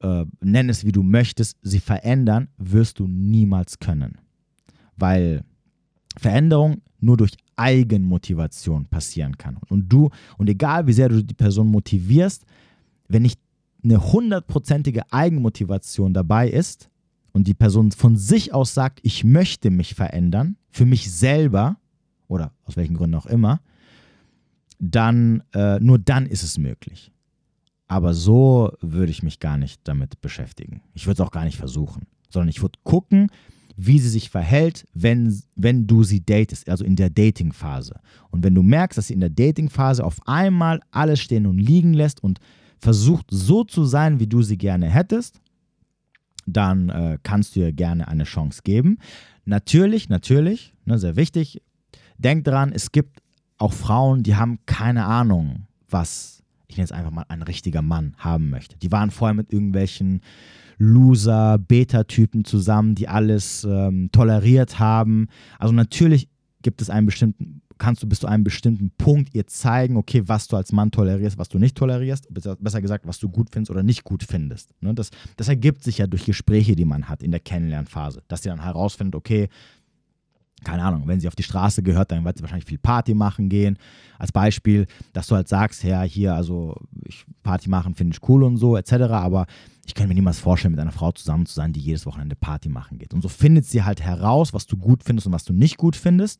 äh, nenn es wie du möchtest, sie verändern, wirst du niemals können. Weil Veränderung nur durch Eigenmotivation passieren kann. Und du, und egal wie sehr du die Person motivierst, wenn nicht eine hundertprozentige Eigenmotivation dabei ist, und die Person von sich aus sagt, ich möchte mich verändern, für mich selber oder aus welchen Gründen auch immer, dann äh, nur dann ist es möglich. Aber so würde ich mich gar nicht damit beschäftigen. Ich würde es auch gar nicht versuchen, sondern ich würde gucken, wie sie sich verhält, wenn, wenn du sie datest, also in der Dating-Phase. Und wenn du merkst, dass sie in der Dating-Phase auf einmal alles stehen und liegen lässt und versucht so zu sein, wie du sie gerne hättest, dann äh, kannst du ihr gerne eine Chance geben. Natürlich, natürlich, ne, sehr wichtig, denk dran, es gibt auch Frauen, die haben keine Ahnung, was ich nenne es einfach mal ein richtiger Mann haben möchte. Die waren vorher mit irgendwelchen Loser, Beta-Typen zusammen, die alles ähm, toleriert haben. Also natürlich gibt es einen bestimmten, kannst du bis zu einem bestimmten Punkt ihr zeigen, okay, was du als Mann tolerierst, was du nicht tolerierst, besser gesagt, was du gut findest oder nicht gut findest. Ne? Das, das ergibt sich ja durch Gespräche, die man hat in der Kennenlernphase, dass sie dann herausfindet, okay, keine Ahnung, wenn sie auf die Straße gehört, dann wird sie wahrscheinlich viel Party machen gehen. Als Beispiel, dass du halt sagst, ja, hier, also ich, Party machen finde ich cool und so, etc. Aber ich kann mir niemals vorstellen, mit einer Frau zusammen zu sein, die jedes Wochenende Party machen geht. Und so findet sie halt heraus, was du gut findest und was du nicht gut findest.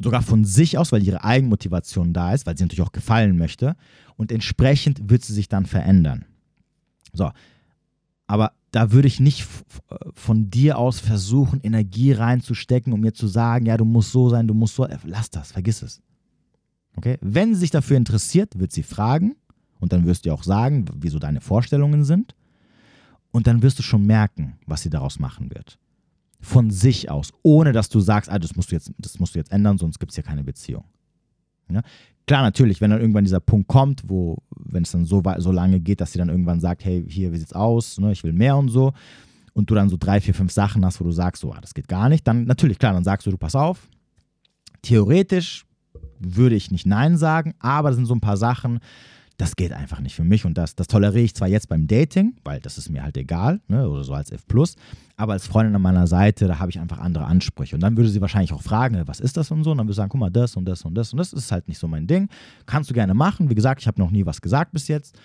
Sogar von sich aus, weil ihre Eigenmotivation da ist, weil sie natürlich auch gefallen möchte. Und entsprechend wird sie sich dann verändern. So, aber da würde ich nicht von dir aus versuchen, Energie reinzustecken, um mir zu sagen, ja, du musst so sein, du musst so. Äh, lass das, vergiss es. Okay? Wenn sie sich dafür interessiert, wird sie fragen und dann wirst du auch sagen, wieso deine Vorstellungen sind. Und dann wirst du schon merken, was sie daraus machen wird. Von sich aus, ohne dass du sagst, ah, das musst du jetzt, das musst du jetzt ändern, sonst gibt es hier keine Beziehung. Ja? Klar, natürlich, wenn dann irgendwann dieser Punkt kommt, wo, wenn es dann so, so lange geht, dass sie dann irgendwann sagt, hey, hier, wie sieht's aus, ne, ich will mehr und so, und du dann so drei, vier, fünf Sachen hast, wo du sagst, so, ah, das geht gar nicht, dann natürlich, klar, dann sagst du, du pass auf. Theoretisch würde ich nicht Nein sagen, aber das sind so ein paar Sachen, das geht einfach nicht für mich und das, das toleriere ich zwar jetzt beim Dating, weil das ist mir halt egal, ne, oder so als F+, aber als Freundin an meiner Seite, da habe ich einfach andere Ansprüche. Und dann würde sie wahrscheinlich auch fragen, was ist das und so, und dann würde sie sagen, guck mal, das und das und das und das ist halt nicht so mein Ding. Kannst du gerne machen. Wie gesagt, ich habe noch nie was gesagt bis jetzt,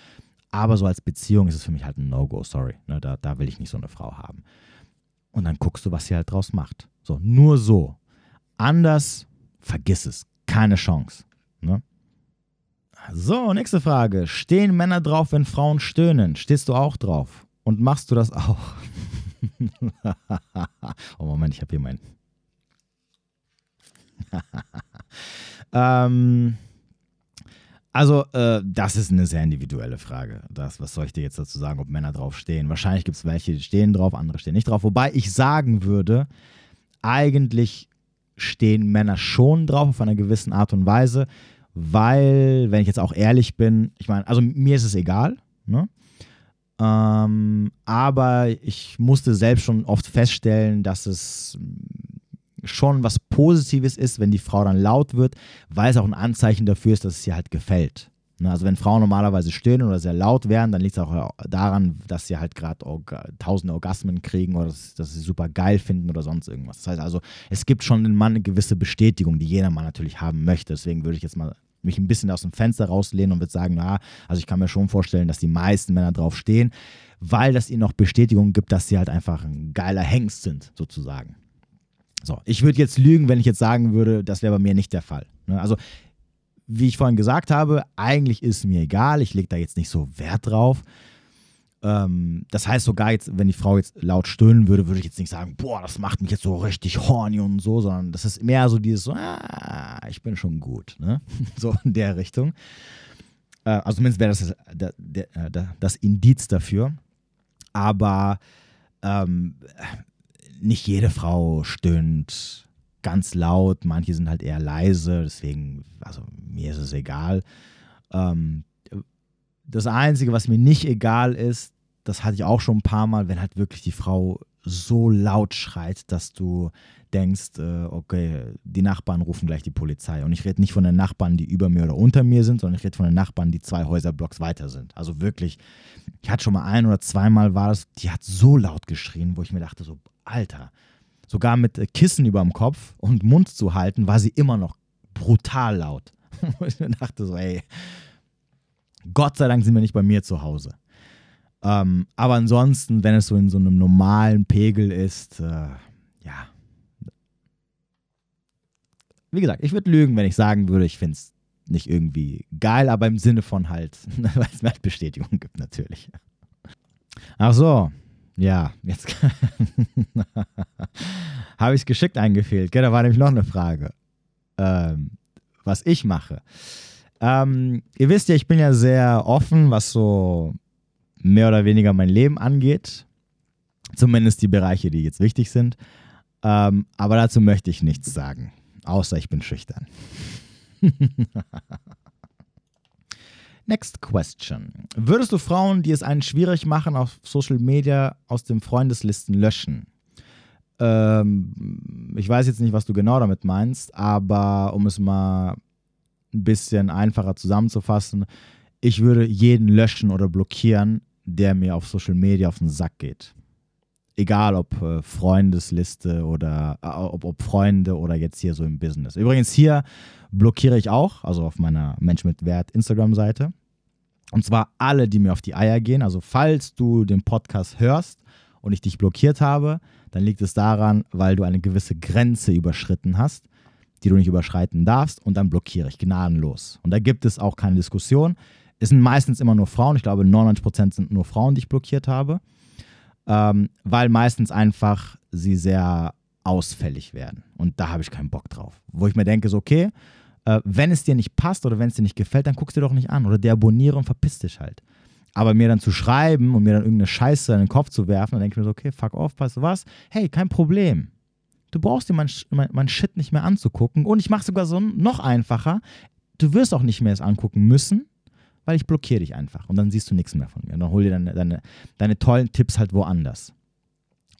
aber so als Beziehung ist es für mich halt ein No-Go, sorry. Ne, da, da will ich nicht so eine Frau haben. Und dann guckst du, was sie halt draus macht. So, nur so. Anders, vergiss es. Keine Chance. Ne? So, nächste Frage. Stehen Männer drauf, wenn Frauen stöhnen? Stehst du auch drauf? Und machst du das auch? [laughs] oh Moment, ich habe hier mein. [laughs] ähm, also, äh, das ist eine sehr individuelle Frage. Das, was soll ich dir jetzt dazu sagen, ob Männer drauf stehen? Wahrscheinlich gibt es welche, die stehen drauf, andere stehen nicht drauf. Wobei ich sagen würde, eigentlich stehen Männer schon drauf auf einer gewissen Art und Weise weil, wenn ich jetzt auch ehrlich bin, ich meine, also mir ist es egal, ne? Ähm, aber ich musste selbst schon oft feststellen, dass es schon was Positives ist, wenn die Frau dann laut wird, weil es auch ein Anzeichen dafür ist, dass es ihr halt gefällt. Ne? Also wenn Frauen normalerweise stöhnen oder sehr laut werden, dann liegt es auch daran, dass sie halt gerade Orga tausende Orgasmen kriegen oder dass, dass, sie super geil finden oder sonst irgendwas. Das heißt also, es gibt schon im Mann eine gewisse Bestätigung, die jeder Mann natürlich haben möchte. Deswegen würde ich jetzt mal mich ein bisschen aus dem Fenster rauslehnen und würde sagen, na, also ich kann mir schon vorstellen, dass die meisten Männer drauf stehen, weil das ihnen noch Bestätigung gibt, dass sie halt einfach ein geiler Hengst sind, sozusagen. So, ich würde jetzt lügen, wenn ich jetzt sagen würde, das wäre bei mir nicht der Fall. Ne? Also, wie ich vorhin gesagt habe, eigentlich ist mir egal, ich lege da jetzt nicht so Wert drauf. Ähm, das heißt sogar jetzt, wenn die Frau jetzt laut stöhnen würde, würde ich jetzt nicht sagen, boah, das macht mich jetzt so richtig horny und so, sondern das ist mehr so dieses so, ah, ich bin schon gut, ne? [laughs] so in der Richtung. Äh, also zumindest wäre das das, das das, Indiz dafür. Aber ähm, nicht jede Frau stöhnt ganz laut, manche sind halt eher leise, deswegen, also mir ist es egal. Ähm, das Einzige, was mir nicht egal ist, das hatte ich auch schon ein paar Mal, wenn halt wirklich die Frau so laut schreit, dass du denkst, äh, okay, die Nachbarn rufen gleich die Polizei. Und ich rede nicht von den Nachbarn, die über mir oder unter mir sind, sondern ich rede von den Nachbarn, die zwei Häuserblocks weiter sind. Also wirklich, ich hatte schon mal ein oder zweimal war das, die hat so laut geschrien, wo ich mir dachte, so, Alter, sogar mit äh, Kissen über dem Kopf und Mund zu halten, war sie immer noch brutal laut. [laughs] wo ich mir dachte, so, ey, Gott sei Dank sind wir nicht bei mir zu Hause. Ähm, aber ansonsten, wenn es so in so einem normalen Pegel ist, äh, ja. Wie gesagt, ich würde lügen, wenn ich sagen würde, ich finde es nicht irgendwie geil, aber im Sinne von halt, [laughs] weil es halt Bestätigung gibt, natürlich. Ach so, ja, jetzt [laughs] habe ich es geschickt eingefehlt. Da war nämlich noch eine Frage, ähm, was ich mache. Ähm, ihr wisst ja, ich bin ja sehr offen, was so mehr oder weniger mein Leben angeht. Zumindest die Bereiche, die jetzt wichtig sind. Ähm, aber dazu möchte ich nichts sagen. Außer ich bin schüchtern. [laughs] Next question. Würdest du Frauen, die es einen schwierig machen, auf Social Media aus den Freundeslisten löschen? Ähm, ich weiß jetzt nicht, was du genau damit meinst, aber um es mal ein bisschen einfacher zusammenzufassen, ich würde jeden löschen oder blockieren, der mir auf Social Media auf den Sack geht. Egal ob äh, Freundesliste oder äh, ob, ob Freunde oder jetzt hier so im Business. Übrigens hier blockiere ich auch, also auf meiner Mensch mit Wert Instagram-Seite. Und zwar alle, die mir auf die Eier gehen. Also falls du den Podcast hörst und ich dich blockiert habe, dann liegt es daran, weil du eine gewisse Grenze überschritten hast, die du nicht überschreiten darfst und dann blockiere ich gnadenlos. Und da gibt es auch keine Diskussion. Es sind meistens immer nur Frauen. Ich glaube, 99% sind nur Frauen, die ich blockiert habe, ähm, weil meistens einfach sie sehr ausfällig werden. Und da habe ich keinen Bock drauf. Wo ich mir denke, so, okay, äh, wenn es dir nicht passt oder wenn es dir nicht gefällt, dann guckst du dir doch nicht an oder deabonniere und verpiss dich halt. Aber mir dann zu schreiben und mir dann irgendeine Scheiße in den Kopf zu werfen, dann denke ich mir so, okay, fuck off, weißt du was? Hey, kein Problem. Du brauchst dir mein, mein, mein Shit nicht mehr anzugucken. Und ich mache sogar so noch einfacher. Du wirst auch nicht mehr es angucken müssen, weil ich blockiere dich einfach. Und dann siehst du nichts mehr von mir. Und dann hol dir deine, deine, deine tollen Tipps halt woanders.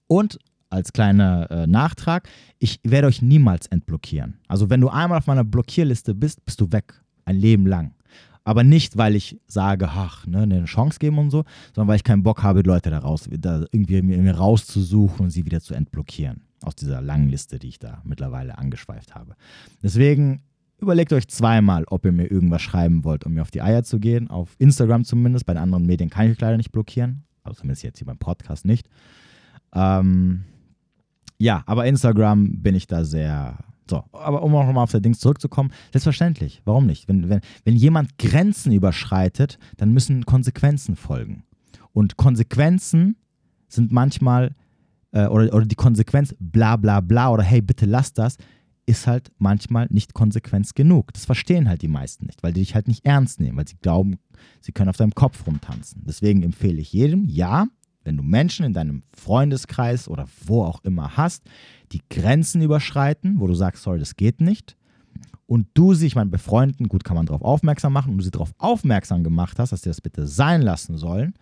Und als kleiner äh, Nachtrag, ich werde euch niemals entblockieren. Also wenn du einmal auf meiner Blockierliste bist, bist du weg. Ein Leben lang. Aber nicht, weil ich sage, ach, ne, eine Chance geben und so, sondern weil ich keinen Bock habe, Leute da, raus, da irgendwie mir rauszusuchen und sie wieder zu entblockieren. Aus dieser langen Liste, die ich da mittlerweile angeschweift habe. Deswegen überlegt euch zweimal, ob ihr mir irgendwas schreiben wollt, um mir auf die Eier zu gehen. Auf Instagram zumindest. Bei den anderen Medien kann ich euch leider nicht blockieren. Also zumindest jetzt hier beim Podcast nicht. Ähm, ja, aber Instagram bin ich da sehr. So, aber um auch nochmal auf das Ding zurückzukommen, selbstverständlich, warum nicht? Wenn, wenn, wenn jemand Grenzen überschreitet, dann müssen Konsequenzen folgen. Und Konsequenzen sind manchmal, äh, oder, oder die Konsequenz bla bla bla oder hey, bitte lass das, ist halt manchmal nicht Konsequenz genug. Das verstehen halt die meisten nicht, weil die dich halt nicht ernst nehmen, weil sie glauben, sie können auf deinem Kopf rumtanzen. Deswegen empfehle ich jedem, ja, wenn du Menschen in deinem Freundeskreis oder wo auch immer hast, die Grenzen überschreiten, wo du sagst, sorry, das geht nicht, und du sie, ich meine, befreunden, gut, kann man darauf aufmerksam machen, und du sie darauf aufmerksam gemacht hast, dass sie das bitte sein lassen sollen,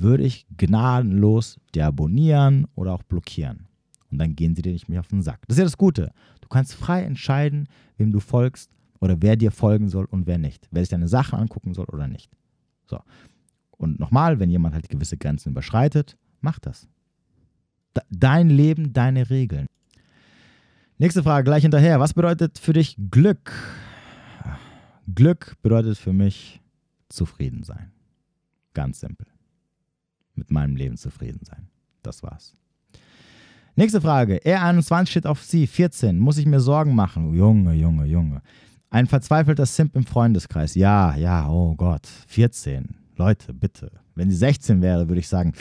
würde ich gnadenlos deabonnieren oder auch blockieren. Und dann gehen sie dir nicht mehr auf den Sack. Das ist ja das Gute. Du kannst frei entscheiden, wem du folgst oder wer dir folgen soll und wer nicht. Wer sich deine Sachen angucken soll oder nicht. So. Und nochmal, wenn jemand halt gewisse Grenzen überschreitet, mach das. Dein Leben, deine Regeln. Nächste Frage gleich hinterher. Was bedeutet für dich Glück? Glück bedeutet für mich zufrieden sein. Ganz simpel. Mit meinem Leben zufrieden sein. Das war's. Nächste Frage. R21 steht auf sie. 14. Muss ich mir Sorgen machen? Junge, Junge, Junge. Ein verzweifelter Simp im Freundeskreis. Ja, ja, oh Gott. 14. Leute, bitte. Wenn sie 16 wäre, würde ich sagen.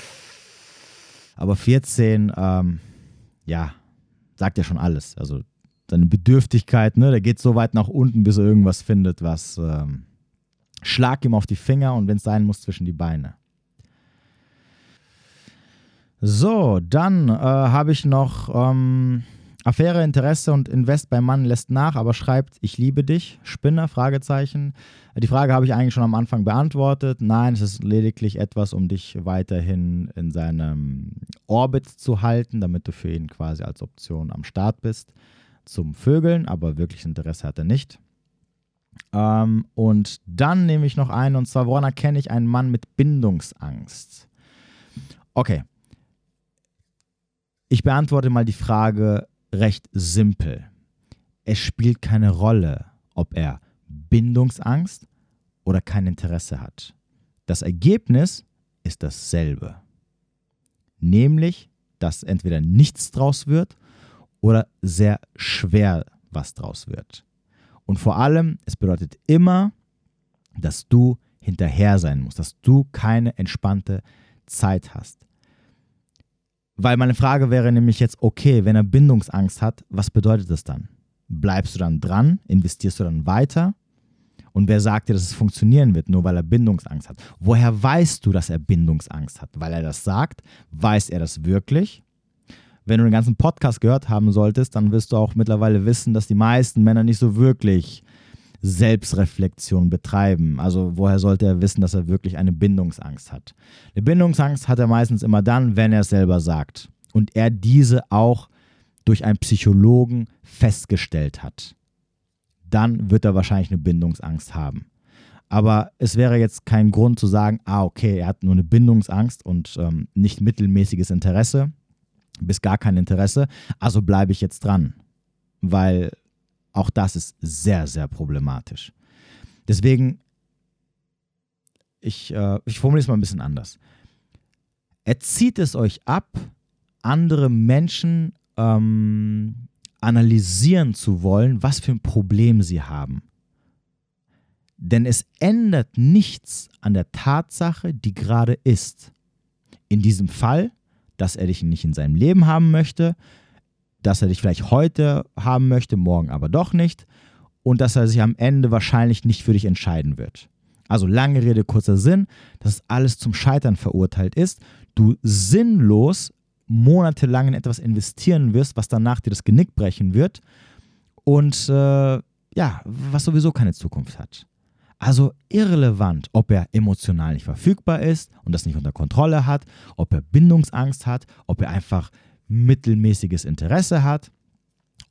Aber 14, ähm, ja, sagt ja schon alles. Also seine Bedürftigkeit, ne, der geht so weit nach unten, bis er irgendwas findet, was ähm, schlag ihm auf die Finger und wenn es sein muss, zwischen die Beine. So, dann äh, habe ich noch ähm, Affäre, Interesse und Invest beim Mann lässt nach, aber schreibt, ich liebe dich, Spinner, Fragezeichen. Die Frage habe ich eigentlich schon am Anfang beantwortet. Nein, es ist lediglich etwas, um dich weiterhin in seinem Orbit zu halten, damit du für ihn quasi als Option am Start bist zum Vögeln, aber wirklich Interesse hat er nicht. Ähm, und dann nehme ich noch einen, und zwar, woran erkenne ich einen Mann mit Bindungsangst? Okay. Ich beantworte mal die Frage recht simpel. Es spielt keine Rolle, ob er Bindungsangst oder kein Interesse hat. Das Ergebnis ist dasselbe. Nämlich, dass entweder nichts draus wird oder sehr schwer was draus wird. Und vor allem, es bedeutet immer, dass du hinterher sein musst, dass du keine entspannte Zeit hast. Weil meine Frage wäre nämlich jetzt, okay, wenn er Bindungsangst hat, was bedeutet das dann? Bleibst du dann dran? Investierst du dann weiter? Und wer sagt dir, dass es funktionieren wird, nur weil er Bindungsangst hat? Woher weißt du, dass er Bindungsangst hat? Weil er das sagt? Weiß er das wirklich? Wenn du den ganzen Podcast gehört haben solltest, dann wirst du auch mittlerweile wissen, dass die meisten Männer nicht so wirklich Selbstreflexion betreiben. Also woher sollte er wissen, dass er wirklich eine Bindungsangst hat? Eine Bindungsangst hat er meistens immer dann, wenn er es selber sagt und er diese auch durch einen Psychologen festgestellt hat. Dann wird er wahrscheinlich eine Bindungsangst haben. Aber es wäre jetzt kein Grund zu sagen, ah, okay, er hat nur eine Bindungsangst und ähm, nicht mittelmäßiges Interesse, bis gar kein Interesse, also bleibe ich jetzt dran. Weil auch das ist sehr, sehr problematisch. Deswegen, ich, äh, ich formuliere es mal ein bisschen anders. Erzieht es euch ab, andere Menschen ähm, analysieren zu wollen, was für ein Problem sie haben. Denn es ändert nichts an der Tatsache, die gerade ist. In diesem Fall, dass er dich nicht in seinem Leben haben möchte, dass er dich vielleicht heute haben möchte, morgen aber doch nicht und dass er sich am Ende wahrscheinlich nicht für dich entscheiden wird. Also lange Rede, kurzer Sinn, dass alles zum Scheitern verurteilt ist, du sinnlos monatelang in etwas investieren wirst, was danach dir das Genick brechen wird und äh, ja, was sowieso keine Zukunft hat. Also irrelevant, ob er emotional nicht verfügbar ist und das nicht unter Kontrolle hat, ob er Bindungsangst hat, ob er einfach mittelmäßiges Interesse hat,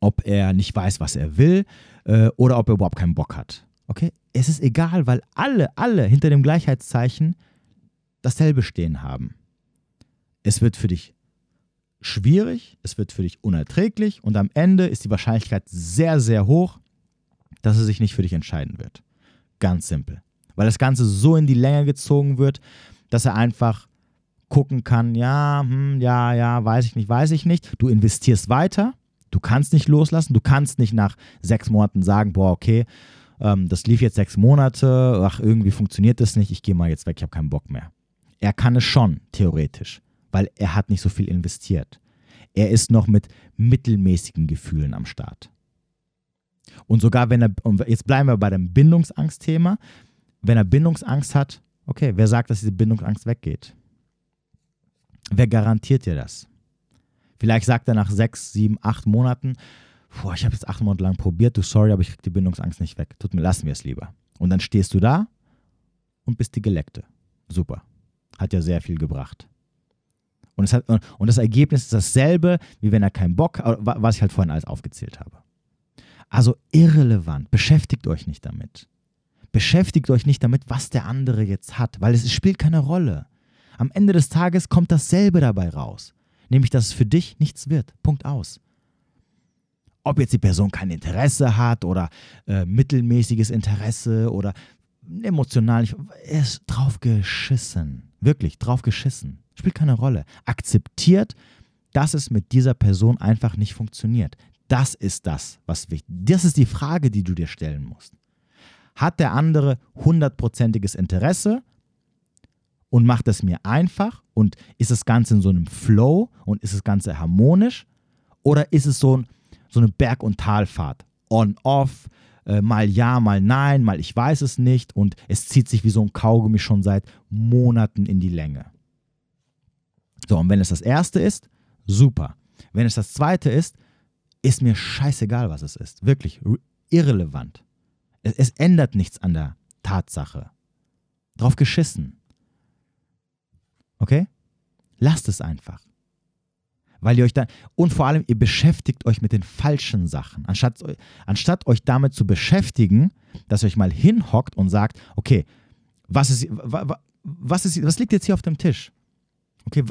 ob er nicht weiß, was er will äh, oder ob er überhaupt keinen Bock hat. Okay? Es ist egal, weil alle, alle hinter dem Gleichheitszeichen dasselbe stehen haben. Es wird für dich schwierig, es wird für dich unerträglich und am Ende ist die Wahrscheinlichkeit sehr, sehr hoch, dass er sich nicht für dich entscheiden wird. Ganz simpel. Weil das Ganze so in die Länge gezogen wird, dass er einfach gucken kann, ja, hm, ja, ja, weiß ich nicht, weiß ich nicht. Du investierst weiter, du kannst nicht loslassen, du kannst nicht nach sechs Monaten sagen, boah, okay, ähm, das lief jetzt sechs Monate, ach, irgendwie funktioniert das nicht, ich gehe mal jetzt weg, ich habe keinen Bock mehr. Er kann es schon, theoretisch, weil er hat nicht so viel investiert. Er ist noch mit mittelmäßigen Gefühlen am Start. Und sogar wenn er, und jetzt bleiben wir bei dem Bindungsangstthema, wenn er Bindungsangst hat, okay, wer sagt, dass diese Bindungsangst weggeht? Wer garantiert dir das? Vielleicht sagt er nach sechs, sieben, acht Monaten, boah, ich habe jetzt acht Monate lang probiert, du sorry, aber ich kriege die Bindungsangst nicht weg. Tut mir, lassen wir es lieber. Und dann stehst du da und bist die Geleckte. Super. Hat ja sehr viel gebracht. Und, hat, und das Ergebnis ist dasselbe, wie wenn er keinen Bock, was ich halt vorhin alles aufgezählt habe. Also irrelevant. Beschäftigt euch nicht damit. Beschäftigt euch nicht damit, was der andere jetzt hat, weil es spielt keine Rolle. Am Ende des Tages kommt dasselbe dabei raus, nämlich dass es für dich nichts wird. Punkt aus. Ob jetzt die Person kein Interesse hat oder äh, mittelmäßiges Interesse oder emotional, er ist drauf geschissen. Wirklich, drauf geschissen. Spielt keine Rolle. Akzeptiert, dass es mit dieser Person einfach nicht funktioniert. Das ist das, was wichtig ist. Das ist die Frage, die du dir stellen musst. Hat der andere hundertprozentiges Interesse und macht es mir einfach und ist das Ganze in so einem Flow und ist das Ganze harmonisch oder ist es so, ein, so eine Berg- und Talfahrt? On-off, äh, mal ja, mal nein, mal ich weiß es nicht und es zieht sich wie so ein Kaugummi schon seit Monaten in die Länge. So, und wenn es das erste ist, super. Wenn es das zweite ist, ist mir scheißegal, was es ist. Wirklich irrelevant. Es, es ändert nichts an der Tatsache. Drauf geschissen. Okay? Lasst es einfach. Weil ihr euch dann, und vor allem, ihr beschäftigt euch mit den falschen Sachen. Anstatt, anstatt euch damit zu beschäftigen, dass ihr euch mal hinhockt und sagt, okay, was ist, was ist, was liegt jetzt hier auf dem Tisch? Okay,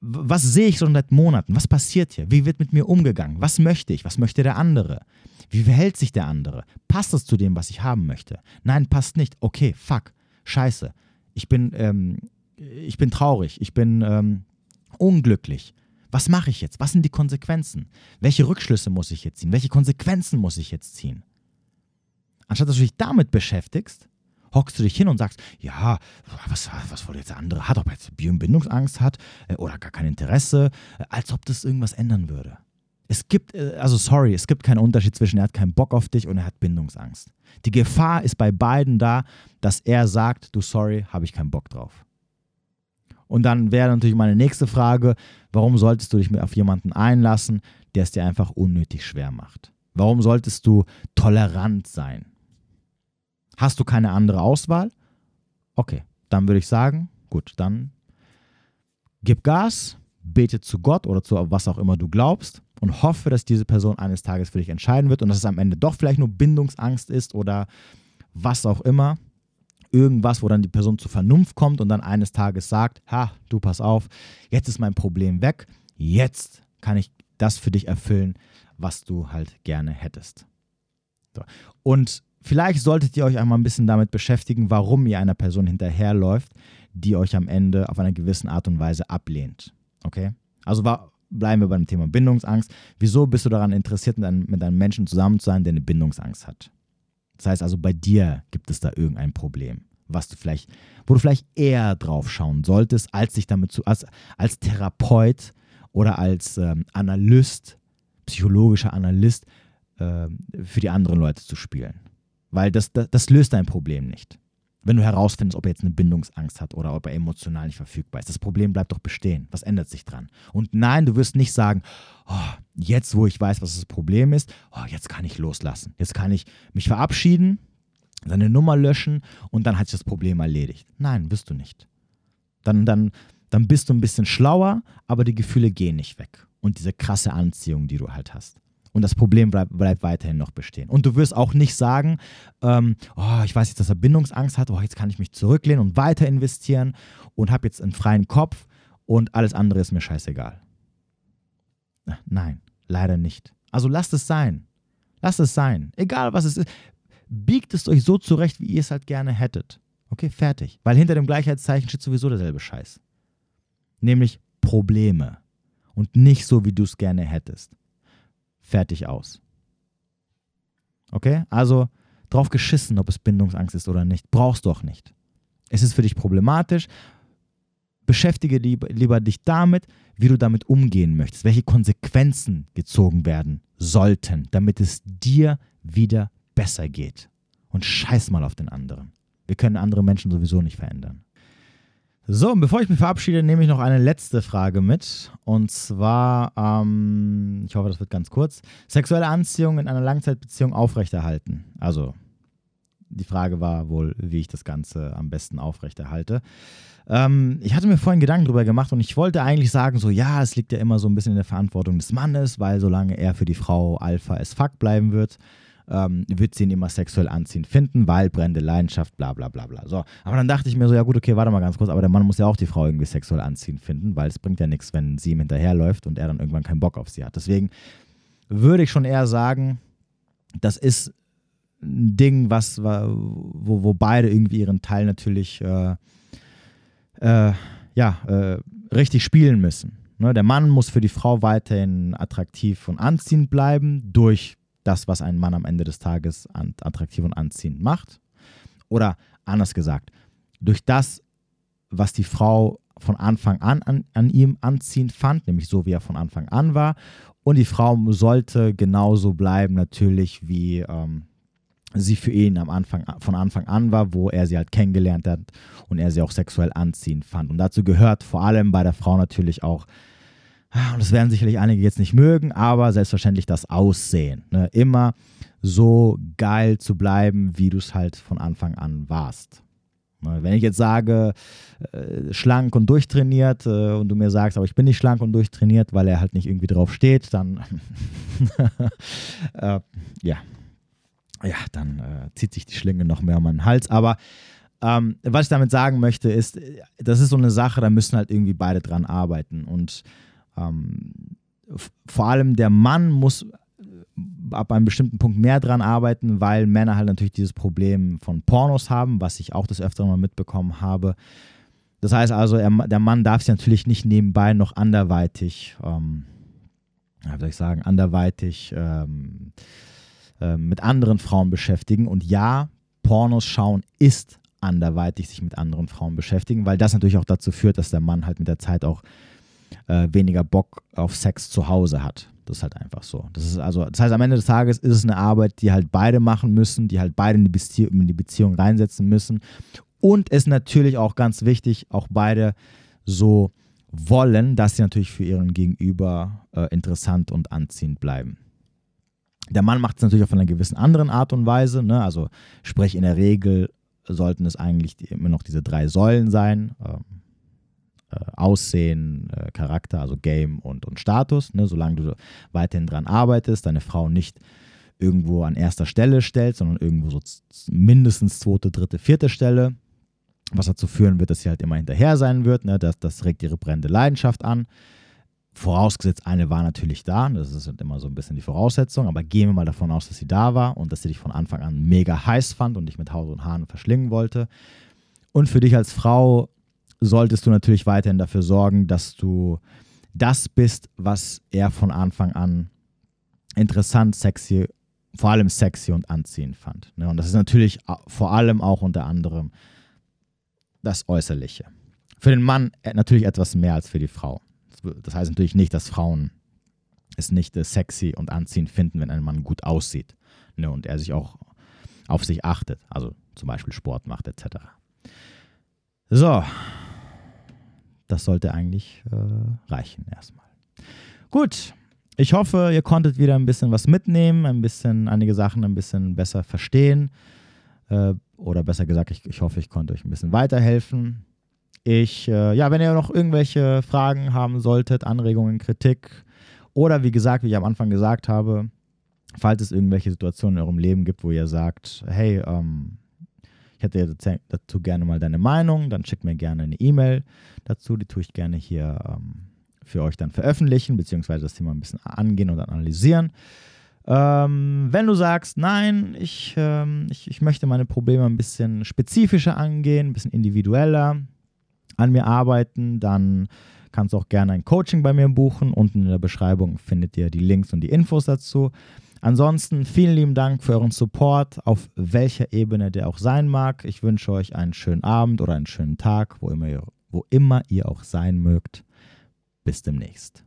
was sehe ich schon seit Monaten? Was passiert hier? Wie wird mit mir umgegangen? Was möchte ich? Was möchte der andere? Wie verhält sich der andere? Passt es zu dem, was ich haben möchte? Nein, passt nicht. Okay, fuck, scheiße. Ich bin, ähm, ich bin traurig, ich bin ähm, unglücklich. Was mache ich jetzt? Was sind die Konsequenzen? Welche Rückschlüsse muss ich jetzt ziehen? Welche Konsequenzen muss ich jetzt ziehen? Anstatt dass du dich damit beschäftigst, hockst du dich hin und sagst, ja, was, was wohl jetzt der andere hat, ob er jetzt Bindungsangst hat äh, oder gar kein Interesse, äh, als ob das irgendwas ändern würde. Es gibt, äh, also sorry, es gibt keinen Unterschied zwischen er hat keinen Bock auf dich und er hat Bindungsangst. Die Gefahr ist bei beiden da, dass er sagt, du sorry, habe ich keinen Bock drauf. Und dann wäre natürlich meine nächste Frage, warum solltest du dich auf jemanden einlassen, der es dir einfach unnötig schwer macht? Warum solltest du tolerant sein? Hast du keine andere Auswahl? Okay, dann würde ich sagen, gut, dann gib Gas, bete zu Gott oder zu was auch immer du glaubst und hoffe, dass diese Person eines Tages für dich entscheiden wird und dass es am Ende doch vielleicht nur Bindungsangst ist oder was auch immer. Irgendwas, wo dann die Person zur Vernunft kommt und dann eines Tages sagt, ha, du pass auf, jetzt ist mein Problem weg, jetzt kann ich das für dich erfüllen, was du halt gerne hättest. So. Und vielleicht solltet ihr euch einmal ein bisschen damit beschäftigen, warum ihr einer Person hinterherläuft, die euch am Ende auf einer gewissen Art und Weise ablehnt. Okay? Also war, bleiben wir beim Thema Bindungsangst. Wieso bist du daran interessiert, mit einem, mit einem Menschen zusammen zu sein, der eine Bindungsangst hat? Das heißt also, bei dir gibt es da irgendein Problem, was du vielleicht, wo du vielleicht eher drauf schauen solltest, als dich damit zu, als, als Therapeut oder als ähm, Analyst, psychologischer Analyst äh, für die anderen Leute zu spielen. Weil das, das, das löst dein Problem nicht wenn du herausfindest, ob er jetzt eine Bindungsangst hat oder ob er emotional nicht verfügbar ist. Das Problem bleibt doch bestehen. Was ändert sich dran? Und nein, du wirst nicht sagen, oh, jetzt, wo ich weiß, was das Problem ist, oh, jetzt kann ich loslassen. Jetzt kann ich mich verabschieden, seine Nummer löschen und dann hat sich das Problem erledigt. Nein, wirst du nicht. Dann, dann, dann bist du ein bisschen schlauer, aber die Gefühle gehen nicht weg. Und diese krasse Anziehung, die du halt hast. Und das Problem bleibt, bleibt weiterhin noch bestehen. Und du wirst auch nicht sagen, ähm, oh, ich weiß jetzt, dass er Bindungsangst hat, oh, jetzt kann ich mich zurücklehnen und weiter investieren und habe jetzt einen freien Kopf und alles andere ist mir scheißegal. Nein, leider nicht. Also lasst es sein. Lasst es sein. Egal was es ist. Biegt es euch so zurecht, wie ihr es halt gerne hättet. Okay, fertig. Weil hinter dem Gleichheitszeichen steht sowieso derselbe Scheiß. Nämlich Probleme. Und nicht so, wie du es gerne hättest fertig aus. Okay? Also drauf geschissen, ob es Bindungsangst ist oder nicht. Brauchst du auch nicht. Es ist für dich problematisch. Beschäftige lieber, lieber dich damit, wie du damit umgehen möchtest, welche Konsequenzen gezogen werden sollten, damit es dir wieder besser geht. Und scheiß mal auf den anderen. Wir können andere Menschen sowieso nicht verändern. So, und bevor ich mich verabschiede, nehme ich noch eine letzte Frage mit. Und zwar, ähm, ich hoffe, das wird ganz kurz. Sexuelle Anziehung in einer Langzeitbeziehung aufrechterhalten. Also, die Frage war wohl, wie ich das Ganze am besten aufrechterhalte. Ähm, ich hatte mir vorhin Gedanken darüber gemacht und ich wollte eigentlich sagen, so, ja, es liegt ja immer so ein bisschen in der Verantwortung des Mannes, weil solange er für die Frau Alpha as fuck bleiben wird, ähm, wird sie ihn immer sexuell anziehend finden, weil brennende Leidenschaft, bla bla bla bla. So, aber dann dachte ich mir so, ja gut, okay, warte mal ganz kurz, aber der Mann muss ja auch die Frau irgendwie sexuell anziehend finden, weil es bringt ja nichts, wenn sie ihm hinterherläuft und er dann irgendwann keinen Bock auf sie hat. Deswegen würde ich schon eher sagen, das ist ein Ding, was, wo, wo beide irgendwie ihren Teil natürlich äh, äh, ja, äh, richtig spielen müssen. Ne? Der Mann muss für die Frau weiterhin attraktiv und anziehend bleiben durch das, was einen Mann am Ende des Tages attraktiv und anziehend macht. Oder anders gesagt, durch das, was die Frau von Anfang an, an an ihm anziehend fand, nämlich so wie er von Anfang an war. Und die Frau sollte genauso bleiben, natürlich, wie ähm, sie für ihn am Anfang, von Anfang an war, wo er sie halt kennengelernt hat und er sie auch sexuell anziehend fand. Und dazu gehört vor allem bei der Frau natürlich auch und das werden sicherlich einige jetzt nicht mögen, aber selbstverständlich das Aussehen. Ne? Immer so geil zu bleiben, wie du es halt von Anfang an warst. Ne? Wenn ich jetzt sage, äh, schlank und durchtrainiert äh, und du mir sagst, aber ich bin nicht schlank und durchtrainiert, weil er halt nicht irgendwie drauf steht, dann [laughs] äh, ja, ja, dann äh, zieht sich die Schlinge noch mehr um meinen Hals. Aber ähm, was ich damit sagen möchte, ist, das ist so eine Sache, da müssen halt irgendwie beide dran arbeiten und ähm, vor allem der Mann muss äh, ab einem bestimmten Punkt mehr dran arbeiten, weil Männer halt natürlich dieses Problem von Pornos haben, was ich auch das öfter mal mitbekommen habe. Das heißt also, er, der Mann darf sich natürlich nicht nebenbei noch anderweitig, ähm, wie soll ich sagen, anderweitig ähm, äh, mit anderen Frauen beschäftigen. Und ja, Pornos schauen ist anderweitig sich mit anderen Frauen beschäftigen, weil das natürlich auch dazu führt, dass der Mann halt mit der Zeit auch äh, weniger Bock auf Sex zu Hause hat. Das ist halt einfach so. Das ist also, das heißt, am Ende des Tages ist es eine Arbeit, die halt beide machen müssen, die halt beide in die, Bezie in die Beziehung reinsetzen müssen. Und es ist natürlich auch ganz wichtig, auch beide so wollen, dass sie natürlich für ihren Gegenüber äh, interessant und anziehend bleiben. Der Mann macht es natürlich auf einer gewissen anderen Art und Weise. Ne? Also sprich, in der Regel sollten es eigentlich immer noch diese drei Säulen sein. Äh, Aussehen, äh, Charakter, also Game und, und Status. Ne? Solange du weiterhin dran arbeitest, deine Frau nicht irgendwo an erster Stelle stellst, sondern irgendwo so mindestens zweite, dritte, vierte Stelle, was dazu führen wird, dass sie halt immer hinterher sein wird. Ne? Das, das regt ihre brennende Leidenschaft an. Vorausgesetzt, eine war natürlich da, das ist halt immer so ein bisschen die Voraussetzung, aber gehen wir mal davon aus, dass sie da war und dass sie dich von Anfang an mega heiß fand und dich mit Haus und Haaren verschlingen wollte. Und für dich als Frau solltest du natürlich weiterhin dafür sorgen, dass du das bist, was er von Anfang an interessant, sexy, vor allem sexy und anziehend fand. Ne? Und das ist natürlich vor allem auch unter anderem das Äußerliche. Für den Mann äh, natürlich etwas mehr als für die Frau. Das heißt natürlich nicht, dass Frauen es nicht äh, sexy und anziehend finden, wenn ein Mann gut aussieht ne? und er sich auch auf sich achtet, also zum Beispiel Sport macht etc. So, das sollte eigentlich äh, reichen erstmal. Gut, ich hoffe, ihr konntet wieder ein bisschen was mitnehmen, ein bisschen einige Sachen ein bisschen besser verstehen. Äh, oder besser gesagt, ich, ich, hoffe, ich konnte euch ein bisschen weiterhelfen. Ich, äh, ja, wenn ihr noch irgendwelche Fragen haben solltet, Anregungen, Kritik oder wie gesagt, wie ich am Anfang gesagt habe, falls es irgendwelche Situationen in eurem Leben gibt, wo ihr sagt, hey, ähm, hätte dazu gerne mal deine Meinung, dann schickt mir gerne eine E-Mail dazu, die tue ich gerne hier ähm, für euch dann veröffentlichen, beziehungsweise das Thema ein bisschen angehen und analysieren. Ähm, wenn du sagst, nein, ich, ähm, ich, ich möchte meine Probleme ein bisschen spezifischer angehen, ein bisschen individueller an mir arbeiten, dann kannst du auch gerne ein Coaching bei mir buchen. Unten in der Beschreibung findet ihr die Links und die Infos dazu. Ansonsten vielen lieben Dank für euren Support, auf welcher Ebene der auch sein mag. Ich wünsche euch einen schönen Abend oder einen schönen Tag, wo immer ihr, wo immer ihr auch sein mögt. Bis demnächst.